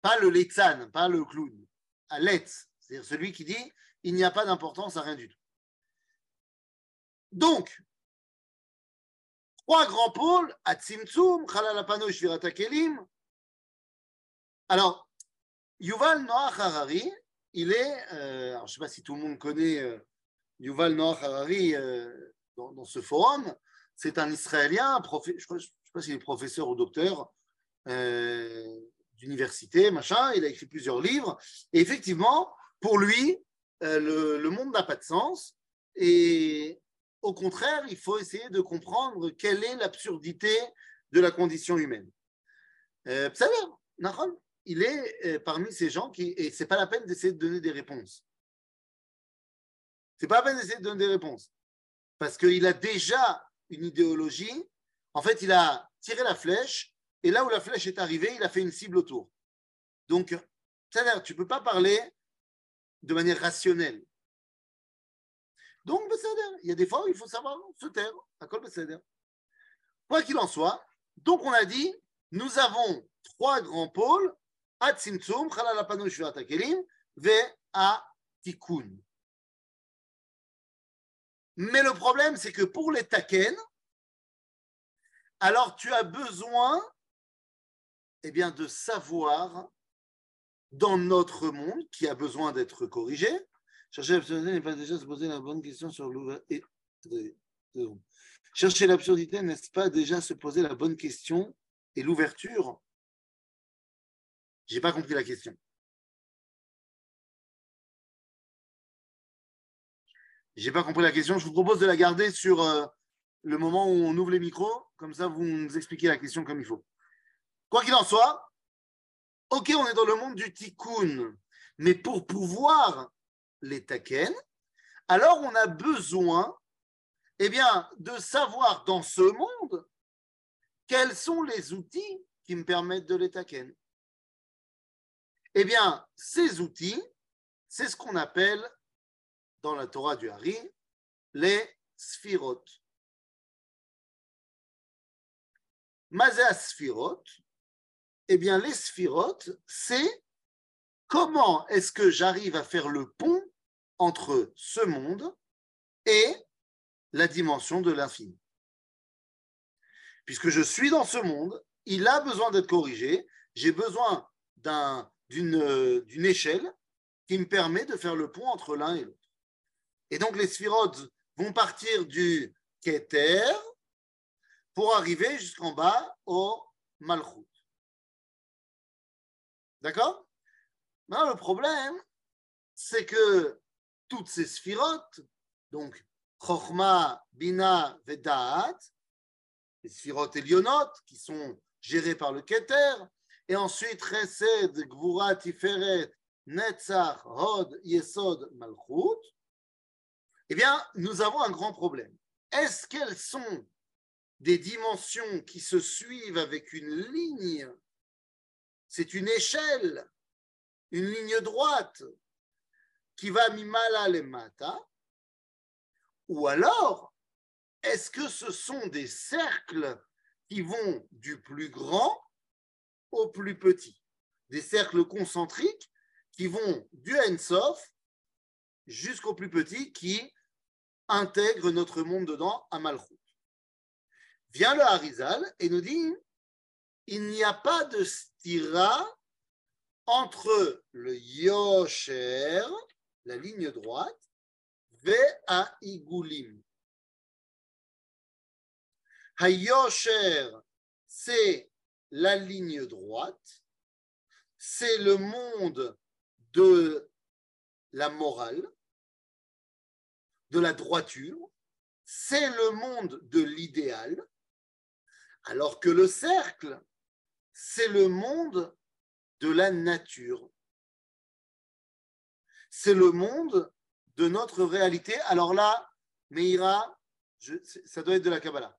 Pas le Letzan, pas le clown. À Letz, c'est-à-dire celui qui dit il n'y a pas d'importance à rien du tout. Donc, trois grands pôles, Atzimtzum, Chalalapano, Shvirata Kelim. Alors, Yuval Noah Harari, il est, euh, je ne sais pas si tout le monde connaît euh, Yuval Noah Harari euh, dans, ce forum, c'est un Israélien, je ne sais pas s'il est professeur ou docteur d'université, machin, il a écrit plusieurs livres, et effectivement, pour lui, euh, le, monde n'a pas de sens, et au contraire, il faut essayer de comprendre quelle est l'absurdité de la condition humaine. Euh, il est euh, parmi ces gens qui, et c'est pas la peine d'essayer de donner des réponses. C'est pas la peine d'essayer de donner des réponses. Parce qu'il a déjà une idéologie. En fait, il a tiré la flèche, et là où la flèche est arrivée, il a fait une cible autour. Donc, tu ne peux pas parler de manière rationnelle. Donc, il y a des fois où il faut savoir se taire. Quoi qu'il en soit, donc on a dit, nous avons trois grands pôles, Shvirat Kelim, Ve Tikun. Mais le problème, c'est que pour les Taken, alors tu as besoin eh bien, de savoir dans notre monde qui a besoin d'être corrigé. Chercher l'absurdité n'est pas déjà se poser la bonne question sur l'ouverture. Chercher l'absurdité n'est-ce pas déjà se poser la bonne question et l'ouverture? J'ai pas compris la question. J'ai pas compris la question. Je vous propose de la garder sur euh, le moment où on ouvre les micros. Comme ça, vous nous expliquez la question comme il faut. Quoi qu'il en soit, ok, on est dans le monde du tikkun, mais pour pouvoir les taken, alors on a besoin eh bien, de savoir dans ce monde quels sont les outils qui me permettent de les taken. Eh bien, ces outils, c'est ce qu'on appelle dans la Torah du Hari les sphirot. Mazé sphirot, eh bien, les sphirotes, c'est comment est-ce que j'arrive à faire le pont entre ce monde et la dimension de l'infini. Puisque je suis dans ce monde, il a besoin d'être corrigé, j'ai besoin d'une échelle qui me permet de faire le pont entre l'un et l'autre. Et donc les sphirotes vont partir du Keter pour arriver jusqu'en bas au Malchut. D'accord? Le problème, c'est que toutes ces sphirotes, donc Chochma, Bina, Vedaat, les sphirotes Elionot, qui sont gérées par le Keter, et ensuite Chesed, Gvura, Tiferet, Netzach, Hod, Yesod, Malchut, eh bien, nous avons un grand problème. Est-ce qu'elles sont des dimensions qui se suivent avec une ligne c'est une échelle, une ligne droite qui va mimala le mata, ou alors est-ce que ce sont des cercles qui vont du plus grand au plus petit, des cercles concentriques qui vont du Ensof jusqu'au plus petit qui intègre notre monde dedans à Malchut. Vient le Harizal et nous dit il n'y a pas de entre le yosher, la ligne droite, à igulim. Hayosher, c'est la ligne droite, c'est le monde de la morale, de la droiture, c'est le monde de l'idéal, alors que le cercle, c'est le monde de la nature. C'est le monde de notre réalité. Alors là, Meira, ça doit être de la Kabbalah.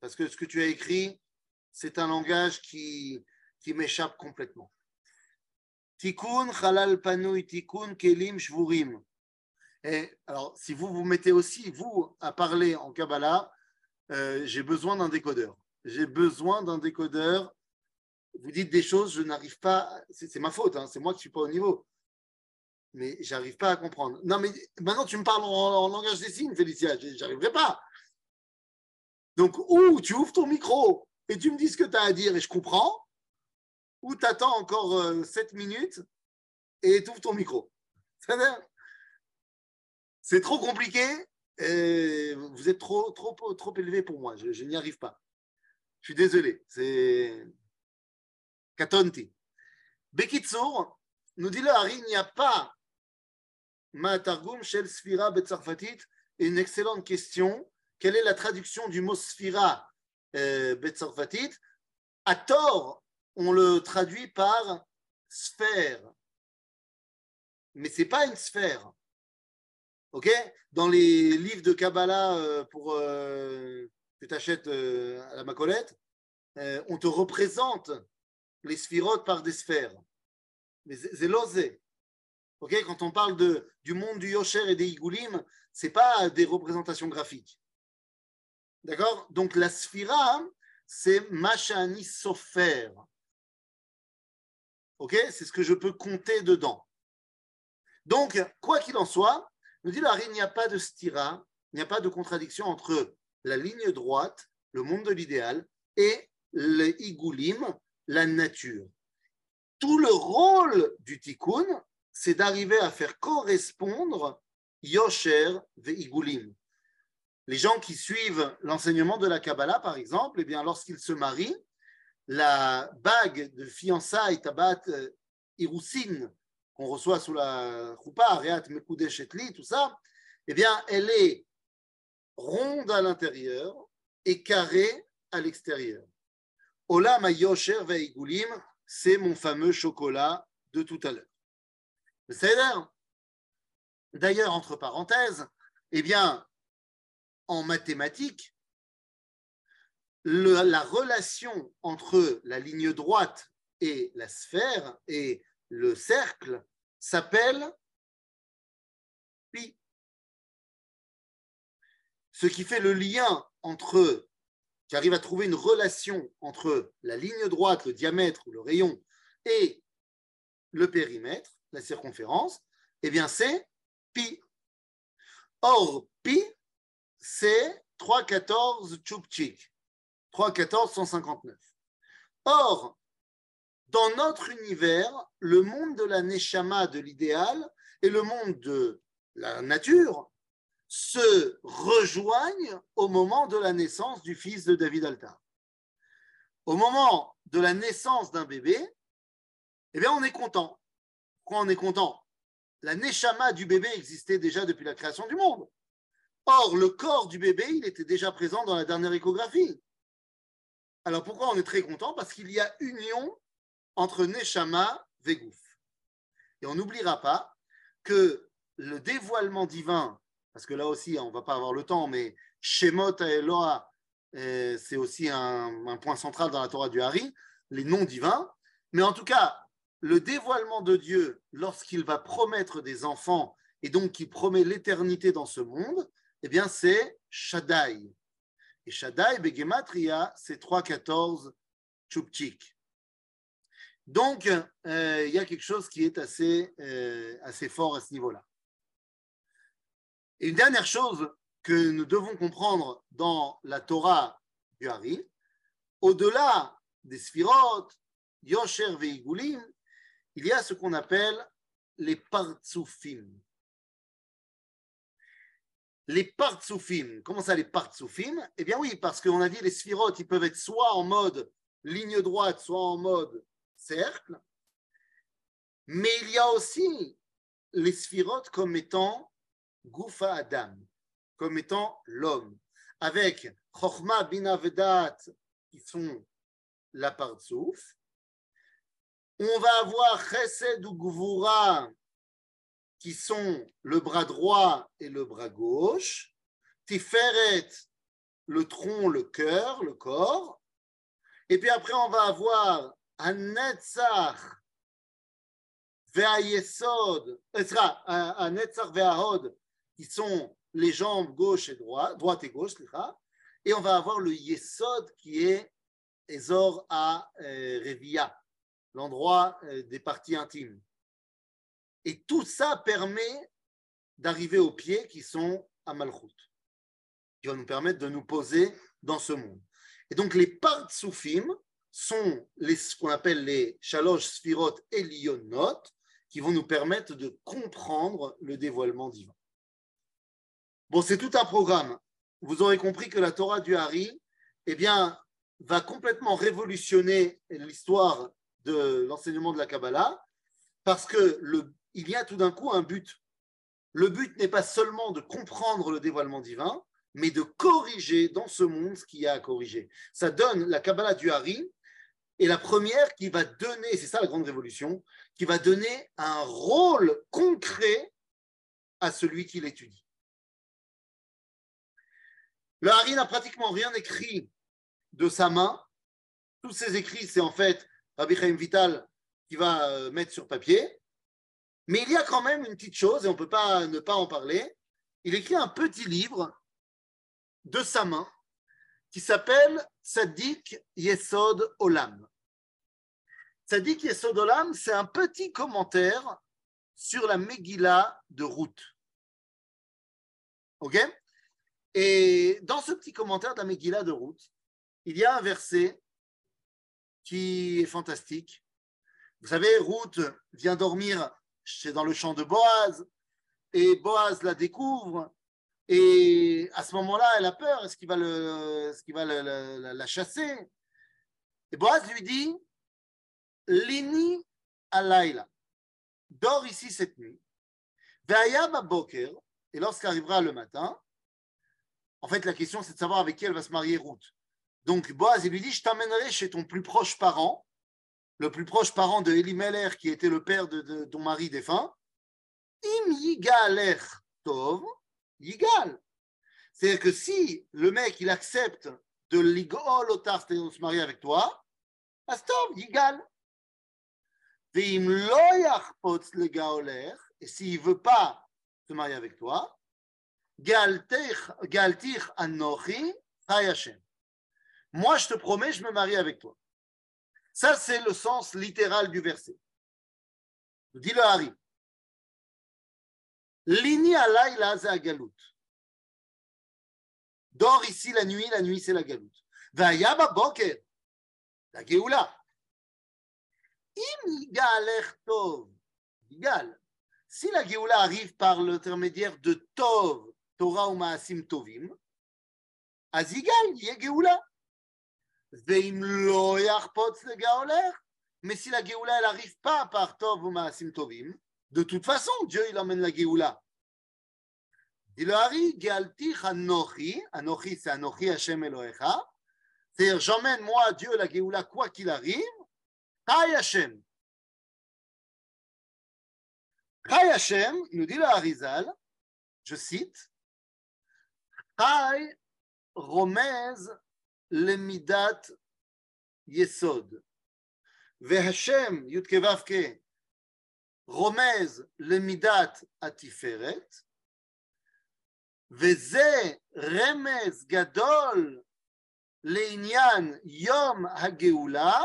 Parce que ce que tu as écrit, c'est un langage qui, qui m'échappe complètement. Tikkun, halal panouy, tikkun, kelim, shvurim. Et alors, si vous vous mettez aussi, vous, à parler en Kabbalah, euh, j'ai besoin d'un décodeur. J'ai besoin d'un décodeur vous dites des choses, je n'arrive pas, c'est ma faute, hein, c'est moi qui ne suis pas au niveau. mais j'arrive pas à comprendre. Non, mais maintenant tu me parles en, langage des signes, Félicia, j'arriverai pas. Donc, ou tu ouvres ton micro et tu me dis ce que tu as à dire et je comprends, ou tu attends encore 7 euh, minutes et tu ouvres ton micro. C'est trop compliqué, et vous êtes trop, trop, trop élevé pour moi, je, n'y arrive pas. Je suis désolé, c'est Katonti. Bekitsour, nous dit le il n'y a pas Shel. Une excellente question. Quelle est la traduction du mot Sfira euh, Betsarfatit À tort, on le traduit par sphère. Mais ce n'est pas une sphère. ok? Dans les livres de Kabbalah euh, pour, euh, que tu achètes à la Macolette, on te représente les sphirotes par des sphères. Mais c'est l'osé. Quand on parle de, du monde du Yosher et des Igoulim, ce n'est pas des représentations graphiques. D'accord? Donc la sphira, c'est Machani Sofer. Ok C'est ce que je peux compter dedans. Donc, quoi qu'il en soit, nous dit Larry, il n'y a pas de stira, il n'y a pas de contradiction entre la ligne droite, le monde de l'idéal, et les igoulim, la nature. Tout le rôle du tikkun, c'est d'arriver à faire correspondre Yosher Ve'igulim. Les gens qui suivent l'enseignement de la Kabbalah, par exemple, eh bien, lorsqu'ils se marient, la bague de fiançailles Tabat euh, Iroussine qu'on reçoit sous la choupa, Ariat Mekudesh Etli, tout ça, eh bien, elle est ronde à l'intérieur et carrée à l'extérieur. Ve'igulim, c'est mon fameux chocolat de tout à l'heure. D'ailleurs, entre parenthèses, eh bien, en mathématiques, la relation entre la ligne droite et la sphère et le cercle s'appelle pi. Ce qui fait le lien entre, qui arrive à trouver une relation entre la ligne droite, le diamètre ou le rayon, et le périmètre, la circonférence, eh bien c'est pi. Or, pi, c'est 314 tchoupchik, 314 159. Or, dans notre univers, le monde de la neshama, de l'idéal, et le monde de la nature se rejoignent au moment de la naissance du fils de David Altar. Au moment de la naissance d'un bébé, eh bien, on est content on est content? La neshama du bébé existait déjà depuis la création du monde. Or, le corps du bébé, il était déjà présent dans la dernière échographie. Alors pourquoi on est très content? Parce qu'il y a union entre Neshama et. Et on n'oubliera pas que le dévoilement divin, parce que là aussi, on ne va pas avoir le temps, mais Shemot Eloa, euh, c'est aussi un, point central dans la Torah du Hari, les noms divins. Mais en tout cas, le dévoilement de Dieu lorsqu'il va promettre des enfants et donc qu'il promet l'éternité dans ce monde, eh bien c'est Shaddai. Et Shaddai, Begematria, c'est 314 Tchoupchik. Donc, euh, il y a quelque chose qui est assez, euh, assez fort à ce niveau-là. Et une dernière chose que nous devons comprendre dans la Torah du Hari, au-delà des Sphirot, Yosher Veigulim, il y a ce qu'on appelle les partsoufim. Les partsoufim, comment ça les partsoufim Eh bien oui, parce qu'on a dit les sphirotes, ils peuvent être soit en mode ligne droite, soit en mode cercle. Mais il y a aussi les sphirotes comme étant Goufa Adam, comme étant l'homme, avec Chochma Binavedat, qui sont la partsouf, on va avoir Chesed ou Gvura, qui sont le bras droit et le bras gauche, Tiferet, le tronc, le cœur, le corps, et puis après on va avoir Hanetzach, Ve'ayesod, Hanetzach Ve'ahod, qui sont les jambes gauche et droite, droite et gauche, et on va avoir le Yesod qui est Ezor à euh, Revia l'endroit euh, des parties intimes. Et tout ça permet d'arriver aux pieds qui sont à Malchut, qui vont nous permettre de nous poser dans ce monde. Et donc les Partsoufim sont les, ce qu'on appelle les Shalosh Sfirot Elionot, qui vont nous permettre de comprendre le dévoilement divin. C'est tout un programme. Vous aurez compris que la Torah du Hari, eh va complètement révolutionner l'histoire de l'enseignement de la Kabbalah, parce que le, il y a tout d'un coup un but. Le but n'est pas seulement de comprendre le dévoilement divin, mais de corriger dans ce monde ce qu'il y a à corriger. Ça donne la Kabbalah du Hari, et la première qui va donner, c'est ça la grande révolution, qui va donner un rôle concret à celui qui l'étudie. Le Hari n'a pratiquement rien écrit de sa main. Tous ses écrits, c'est en fait Rabbi Chaim Vital qui va euh, mettre sur papier. Mais il y a quand même une petite chose, et on ne peut pas ne pas en parler. Il écrit un petit livre de sa main qui s'appelle Sadik Yesod Olam. Sadik Yesod Olam, c'est un petit commentaire sur la Megillah de Ruth. OK? Et dans ce petit commentaire de de Ruth, il y a un verset qui est fantastique. Vous savez, Ruth vient dormir chez, dans le champ de Boaz, et Boaz la découvre, et à ce moment-là, elle a peur, est-ce qu'il va, la chasser? Et Boaz lui dit, Lini alayla, dors ici cette nuit, boker, et lorsqu'arrivera le matin, en fait, la question, c'est de savoir avec qui elle va se marier Ruth. Donc Boaz, il lui dit, je t'emmènerai chez ton plus proche parent, le plus proche parent de Elimelech, qui était le père de, ton mari défunt. Im yigalech tov, yigal. C'est-à-dire que si le mec, il accepte de ligol otar, de se marier avec toi, astov, yigal. Veim lo et s'il ne veut pas se marier avec toi, galtich anochi, chayashem. Moi, je te promets, je me marie avec toi. Ça, c'est le sens littéral du verset. Dit le Hari. Lini alayla la galout. Dors ici la nuit, la nuit c'est la galout. Vayaba boker, la geoula. Im tov. Si la geoula arrive par l'intermédiaire de tov, Torah ou maasim tovim, geoula. Mais si la Géoula, elle n'arrive pas par Tov ou Maasim Tovim, de toute façon, Dieu, il emmène la Géoula. Il le Hari, Gealtich Anochi, Anochi, c'est Anochi Hashem Elohecha, c'est-à-dire, j'emmène moi, Dieu, la Géoula, quoi qu'il arrive, Hashem. Nous dit je cite, Chai Romez למידת יסוד. והשם י"ק ו"ק רומז למידת התפארת, וזה רמז גדול לעניין יום הגאולה,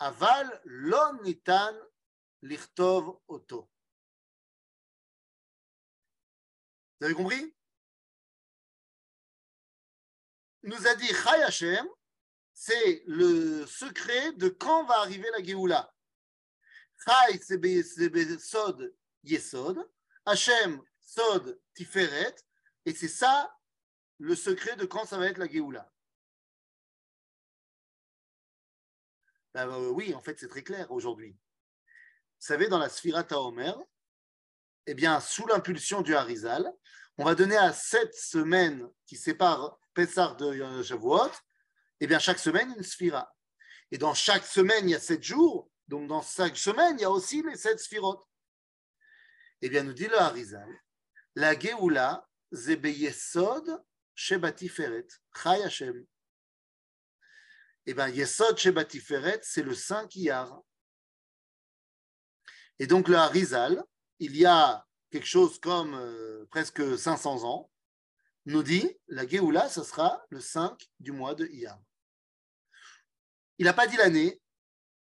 אבל לא ניתן לכתוב אותו. Vous avez nous a dit Chai Hashem, c'est le secret de quand va arriver la Géoula. Chai, c'est Sod Yesod, Hashem, Sod Tiferet, et c'est ça le secret de quand ça va être la Géoula. Ben, euh, oui, en fait, c'est très clair aujourd'hui. Vous savez, dans la Sphirata Omer, eh bien, sous l'impulsion du Harizal, on va donner à sept semaines qui séparent Pessar de Shavuot, eh bien, chaque semaine, une sphira. Et dans chaque semaine, il y a sept jours. Donc, dans chaque semaine, il y a aussi les sept sphirotes. Eh bien, nous dit le Harizal, la Geoula, Zebeyesod Shebatiferet, Chai Hashem. Eh bien, Yesod Shebatiferet, c'est le Saint Kiyar. Et donc, le Harizal, il y a quelque chose comme euh, presque 500 ans, nous dit la Géoula, ce sera le 5 du mois de Iyar. Il n'a pas dit l'année.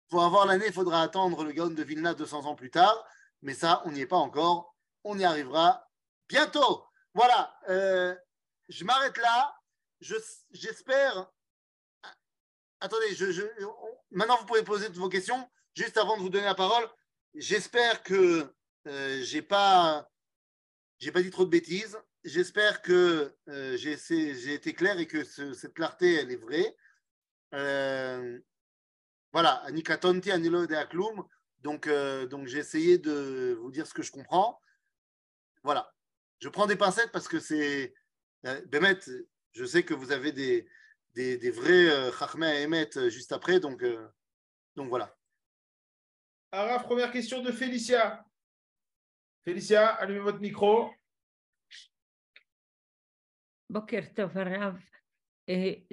Pour avoir l'année, il faudra attendre le Gaon de Vilna 200 ans plus tard. mais ça, on n'y est pas encore. On y arrivera bientôt. Voilà, euh, je m'arrête là. J'espère. Attendez, maintenant vous pouvez poser toutes vos questions. Juste avant de vous donner la parole, j'espère que euh, j'ai pas, j'ai pas dit trop de bêtises. J'espère que euh, j'ai été clair et que cette clarté, elle est vraie. Euh, voilà, Anika Tonti, Anilo de Akloum. Donc, euh, donc j'ai essayé de vous dire ce que je comprends. Voilà. Je prends des pincettes parce que c'est. Bémet, je sais que vous avez des vrais Chachmé à émettre juste après. Donc, donc voilà. Araf, première question de Félicia. Félicia, allumez votre micro. בוקר טוב הרב,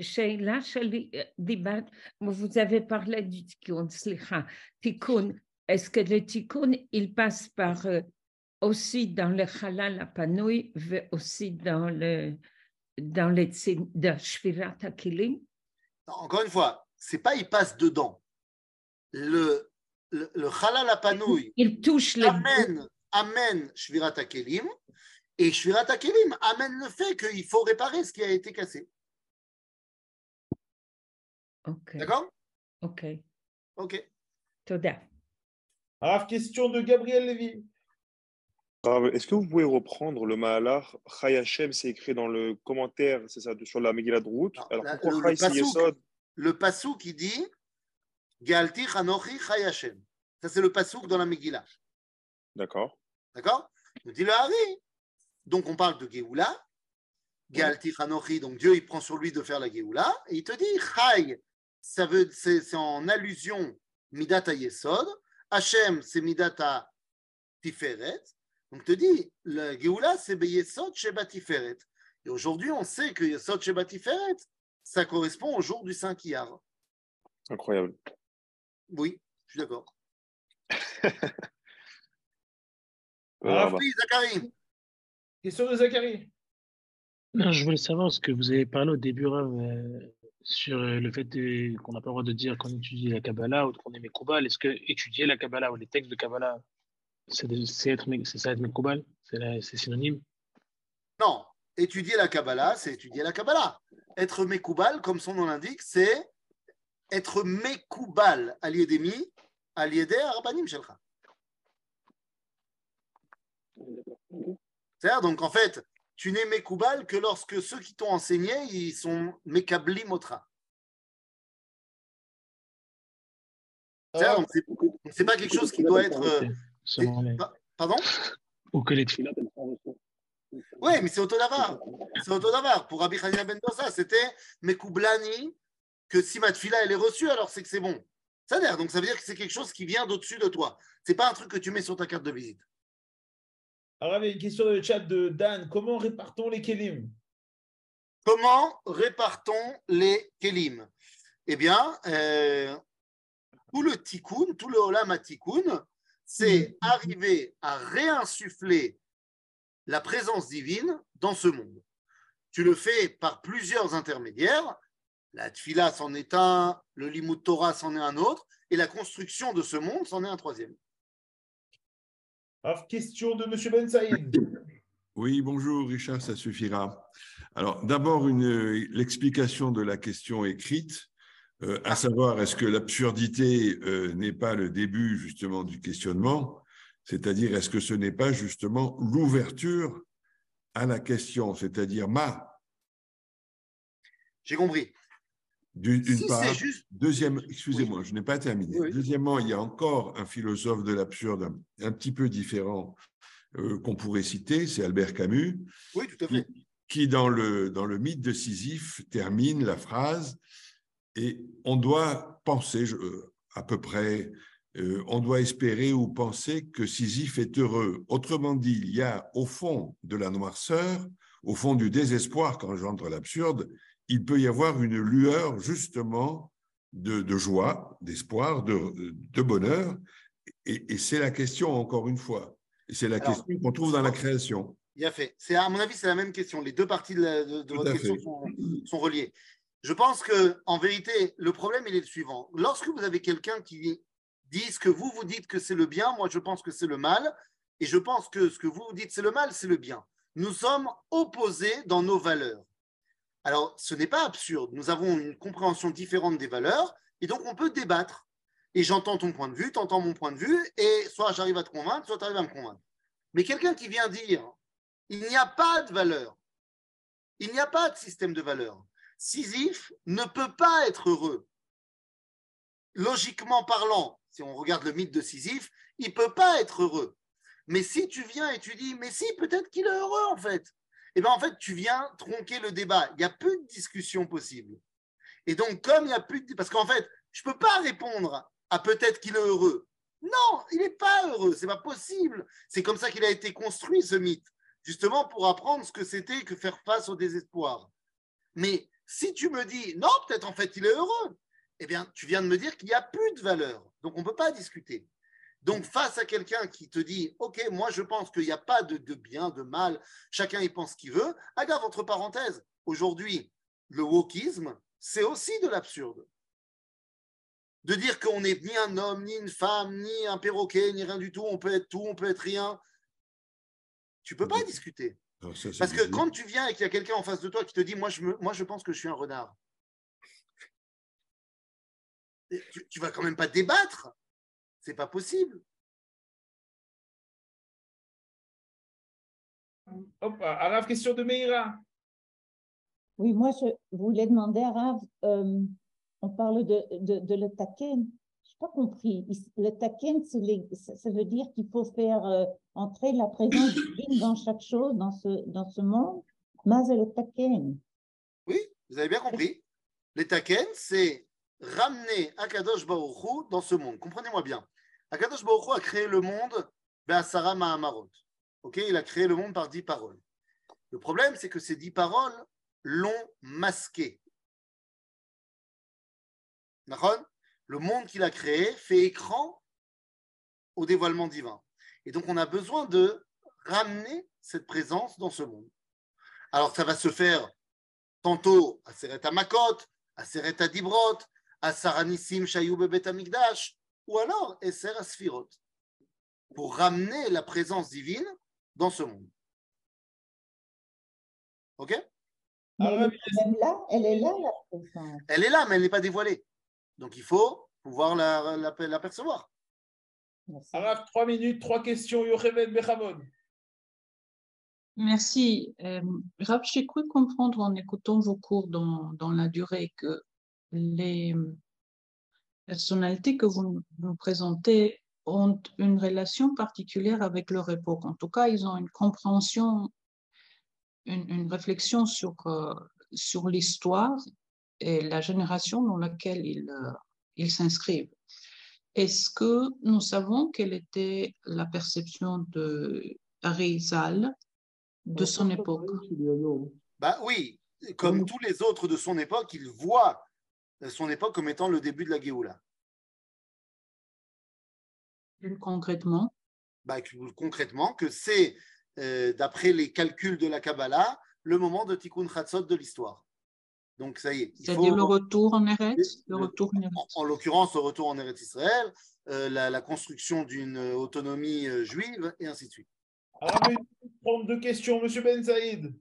שאלה שלי, דיברת, vous avez parlé du תיקון, סליחה, תיקון, est-ce que le תיקון, il passe par aussi dans le חלל הפנוי ואוסי dans le, dans le de שבירת הכלים? Encore une fois, c'est pas il passe dedans. Le, le, le halal apanoui, il touche le amène, amène shvirat kelim, et Shvirat Kelim amène le fait qu'il faut réparer ce qui a été cassé. D'accord? Ok. Ok. Toda. Alors, question de Gabriel Lévy. Est-ce que vous pouvez reprendre le Mahalar Hashem, c'est écrit dans le commentaire, c'est ça, sur la Megillah de route. Alors, pourquoi le, le passou qui dit Galti Hanochi Chay Hashem. Ça, c'est le passou dans la Megillah. D'accord. D'accord? Il dit le Hari. Donc, on parle de Géoula. Galti Hanochi, donc Dieu, il prend sur lui de faire la Géoula. Et il te dit, Chai, ça veut, c'est, en allusion Midata Yesod. Hachem, c'est Midata Tiferet. Donc, te dit, la Géoula, c'est Yesod Sheba Tiferet. Et aujourd'hui, on sait que Yesod Sheba Tiferet, ça correspond au jour du Saint Iyar. Incroyable. Oui, je suis d'accord. Oui, Zachary. Question de Zachary. Non, je voulais savoir ce que vous avez parlé au début, euh, sur euh, le fait qu'on n'a pas le droit de dire qu'on étudie la Kabbalah ou qu'on est Mekoubal. Est-ce que étudier la Kabbalah ou les textes de Kabbalah, c'est être, ça être Mekoubal C'est synonyme? Non, étudier la Kabbalah, c'est étudier la Kabbalah. Être Mekoubal, comme son nom l'indique, c'est être Mekoubal, l'Iedemi, à l'Ieder, Arabanim Shelcha. C'est-à-dire, donc en fait, tu n'es Mekoubal que lorsque ceux qui t'ont enseigné, ils sont Mekabli Motra. C'est-à-dire, c'est pas quelque chose qui doit être. Euh, pardon? Ou que les tefillah. Oui, mais c'est Autodavar. C'est Autodavar. Pour Rabbi Hanina Ben Dosa, c'était Mekoublani, que si ma tefila elle est reçue, alors c'est que c'est bon. Ça donc ça veut dire que c'est quelque chose qui vient d'au-dessus de toi. C'est pas un truc que tu mets sur ta carte de visite. Alors, il y a une question dans le chat de Dan. Comment répartons les kelim? Comment répartons les kelim? Eh bien, euh, tout le tikkun, tout le olam tikkun, c'est mm. arriver à réinsuffler la présence divine dans ce monde. Tu le fais par plusieurs intermédiaires. La tfila c'en est un, le limut Torah c'en est un autre, et la construction de ce monde c'en est un troisième. Alors, question de M. Ben Saïd. Oui, bonjour Richard, ça suffira. Alors, d'abord, l'explication de la question écrite, euh, à savoir, est-ce que l'absurdité euh, n'est pas le début justement du questionnement? C'est-à-dire, est-ce que ce n'est pas justement l'ouverture à la question, c'est-à-dire ma? J'ai compris. D'une part. Deuxième, excusez-moi, je n'ai pas terminé. Deuxièmement, il y a encore un philosophe de l'absurde un, petit peu différent euh, qu'on pourrait citer, c'est Albert Camus. Oui, tout à fait. Qui, dans, le, dans le mythe de Sisyphe, termine la phrase et on doit penser euh, à peu près, euh, on doit espérer ou penser que Sisyphe est heureux. Autrement dit, il y a au fond de la noirceur, au fond du désespoir qu'engendre l'absurde, il peut y avoir une lueur justement de, joie, d'espoir, de, bonheur. Et, c'est la question, encore une fois. Et c'est la question qu'on trouve dans la création. Bien fait. C'est, à mon avis, c'est la même question. Les deux parties de, votre question sont, reliées. Je pense que, en vérité, le problème, il est le suivant. Lorsque vous avez quelqu'un qui disent que vous, vous dites que c'est le bien, moi je pense que c'est le mal, et je pense que ce que vous dites c'est le mal, c'est le bien. Nous sommes opposés dans nos valeurs. Alors, ce n'est pas absurde. Nous avons une compréhension différente des valeurs, et donc on peut débattre. Et j'entends ton point de vue, tu entends mon point de vue, et soit j'arrive à te convaincre, soit tu arrives à me convaincre. Mais quelqu'un qui vient dire, il n'y a pas de valeur, il n'y a pas de système de valeur. Sisyphe ne peut pas être heureux. Logiquement parlant, si on regarde le mythe de Sisyphe, il ne peut pas être heureux. Mais si tu viens et tu dis, mais si, peut-être qu'il est heureux en fait, eh bien en fait, tu viens tronquer le débat. Il n'y a plus de discussion possible. Et donc, comme il n'y a plus de... Parce qu'en fait, je ne peux pas répondre à peut-être qu'il est heureux. Non, il n'est pas heureux, c'est pas possible. C'est comme ça qu'il a été construit, ce mythe, justement pour apprendre ce que c'était que faire face au désespoir. Mais si tu me dis, non, peut-être en fait il est heureux, eh bien, tu viens de me dire qu'il n'y a plus de valeur. Donc, on ne peut pas discuter. Donc, face à quelqu'un qui te dit, OK, moi, je pense qu'il n'y a pas de, bien, de mal, chacun y pense ce qu'il veut, regarde entre parenthèses, aujourd'hui, le wokisme, c'est aussi de l'absurde. De dire qu'on n'est ni un homme, ni une femme, ni un perroquet, ni rien du tout, on peut être tout, on peut être rien. Tu peux pas discuter. Parce que quand tu viens et qu'il y a quelqu'un en face de toi qui te dit, moi je, moi, je pense que je suis un renard, tu, tu vas quand même pas débattre. C'est pas possible. Hop, Arav, question de Meira. Oui, moi, je voulais demander à Rav, euh, on parle de, de, de le taken. Je n'ai pas compris. Le taken, ça, veut dire qu'il faut faire euh, entrer la présence divine dans chaque chose, dans ce, dans ce monde. Mais c'est le taken. Oui, vous avez bien compris. Le taken, c'est ramener Akadosh Baruch dans ce monde. Comprenez-moi bien. Akadosh Baruch a créé le monde Be'asara Mahamarot. Ok, il a créé le monde par dix paroles. Le problème, c'est que ces dix paroles l'ont masqué. Le monde qu'il a créé fait écran au dévoilement divin. Et donc, on a besoin de ramener cette présence dans ce monde. Alors, ça va se faire tantôt à Seret Makot, à Seret Dibrot, à Saranissim Shayou Bebet Amigdash, ou alors Esser Asfirot, pour ramener la présence divine dans ce monde. Ok? Elle, est là, elle est là, la présence. Elle est là, mais elle n'est pas dévoilée. Donc il faut pouvoir l'apercevoir. La, la, trois minutes, trois questions. Yochevet Bechamon. Merci. Euh, j'ai cru comprendre en écoutant vos cours dans, dans la durée que les personnalités que vous nous présentez ont une relation particulière avec leur époque. En tout cas, ils ont une compréhension, une, une réflexion sur, euh, sur l'histoire et la génération dans laquelle ils, euh, ils s'inscrivent. Est-ce que nous savons quelle était la perception de Arizal de son époque? bah Oui, comme tous les autres de son époque, il voit son époque comme étant le début de la Géoula. Concrètement bah, Concrètement, que c'est, euh, d'après les calculs de la Kabbalah, le moment de Tikkun Chatzot de l'histoire. Donc ça y est. C'est-à-dire le retour en Eretz, le retour en, l'occurrence, le retour en Eretz Israël, euh, la, construction d'une autonomie euh, juive, et ainsi de suite. Alors, prendre deux questions, Monsieur Ben Saïd.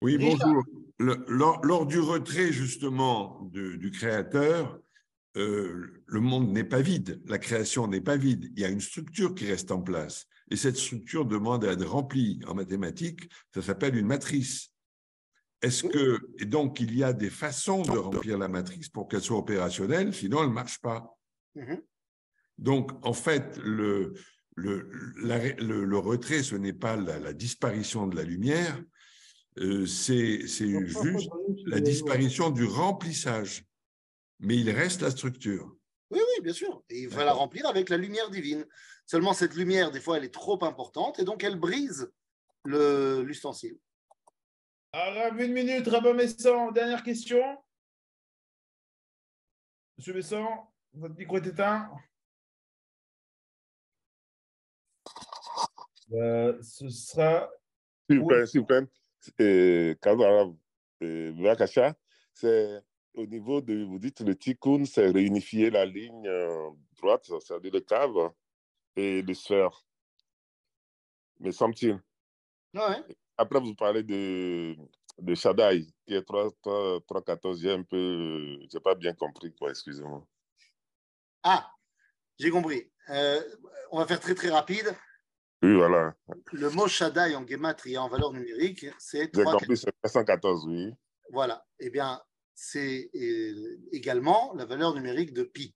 Oui, bonjour. lors, du retrait, justement, du Créateur, euh, le monde n'est pas vide, la création n'est pas vide, il y a une structure qui reste en place. Et cette structure demande à être remplie en mathématiques, ça s'appelle une matrice. Est-ce que, et donc, il y a des façons de remplir la matrice pour qu'elle soit opérationnelle, sinon elle ne marche pas? Mm-hmm. Donc, en fait, le, le, le, retrait, ce n'est pas la, disparition de la lumière, euh, c'est juste la disparition du remplissage. Mais il reste la structure. Oui, oui, bien sûr. Et il va la remplir avec la lumière divine. Seulement, cette lumière, des fois, elle est trop importante et donc elle brise l'ustensile. Arabe, une minute, Rabat Messan, dernière question. Monsieur Messan, votre micro est éteint. Euh, ce sera. S'il vous plaît, s'il vous plaît. Euh, c'est au niveau de, vous dites le tikkun, c'est réunifier la ligne euh, droite, c'est-à-dire le cave et le sphère. Mais semble-t-il. Ouais. Après, vous parlez de, de Shaddai, qui est 3, 3, 3 14 un peu. Je n'ai pas bien compris, quoi, excusez-moi. Ah, j'ai compris. Euh, on va faire très très rapide. Oui, voilà. Le mot Shaddai en gematria en valeur numérique, c'est J'ai 3 compris, c'est 314, oui. Voilà. Eh bien, c'est euh, également la valeur numérique de pi,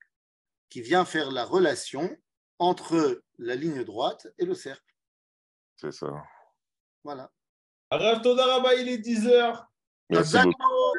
qui vient faire la relation entre la ligne droite et le cercle. C'est ça. Voilà. Arav Todaraba, il est 10 heures. Merci Chazak beaucoup.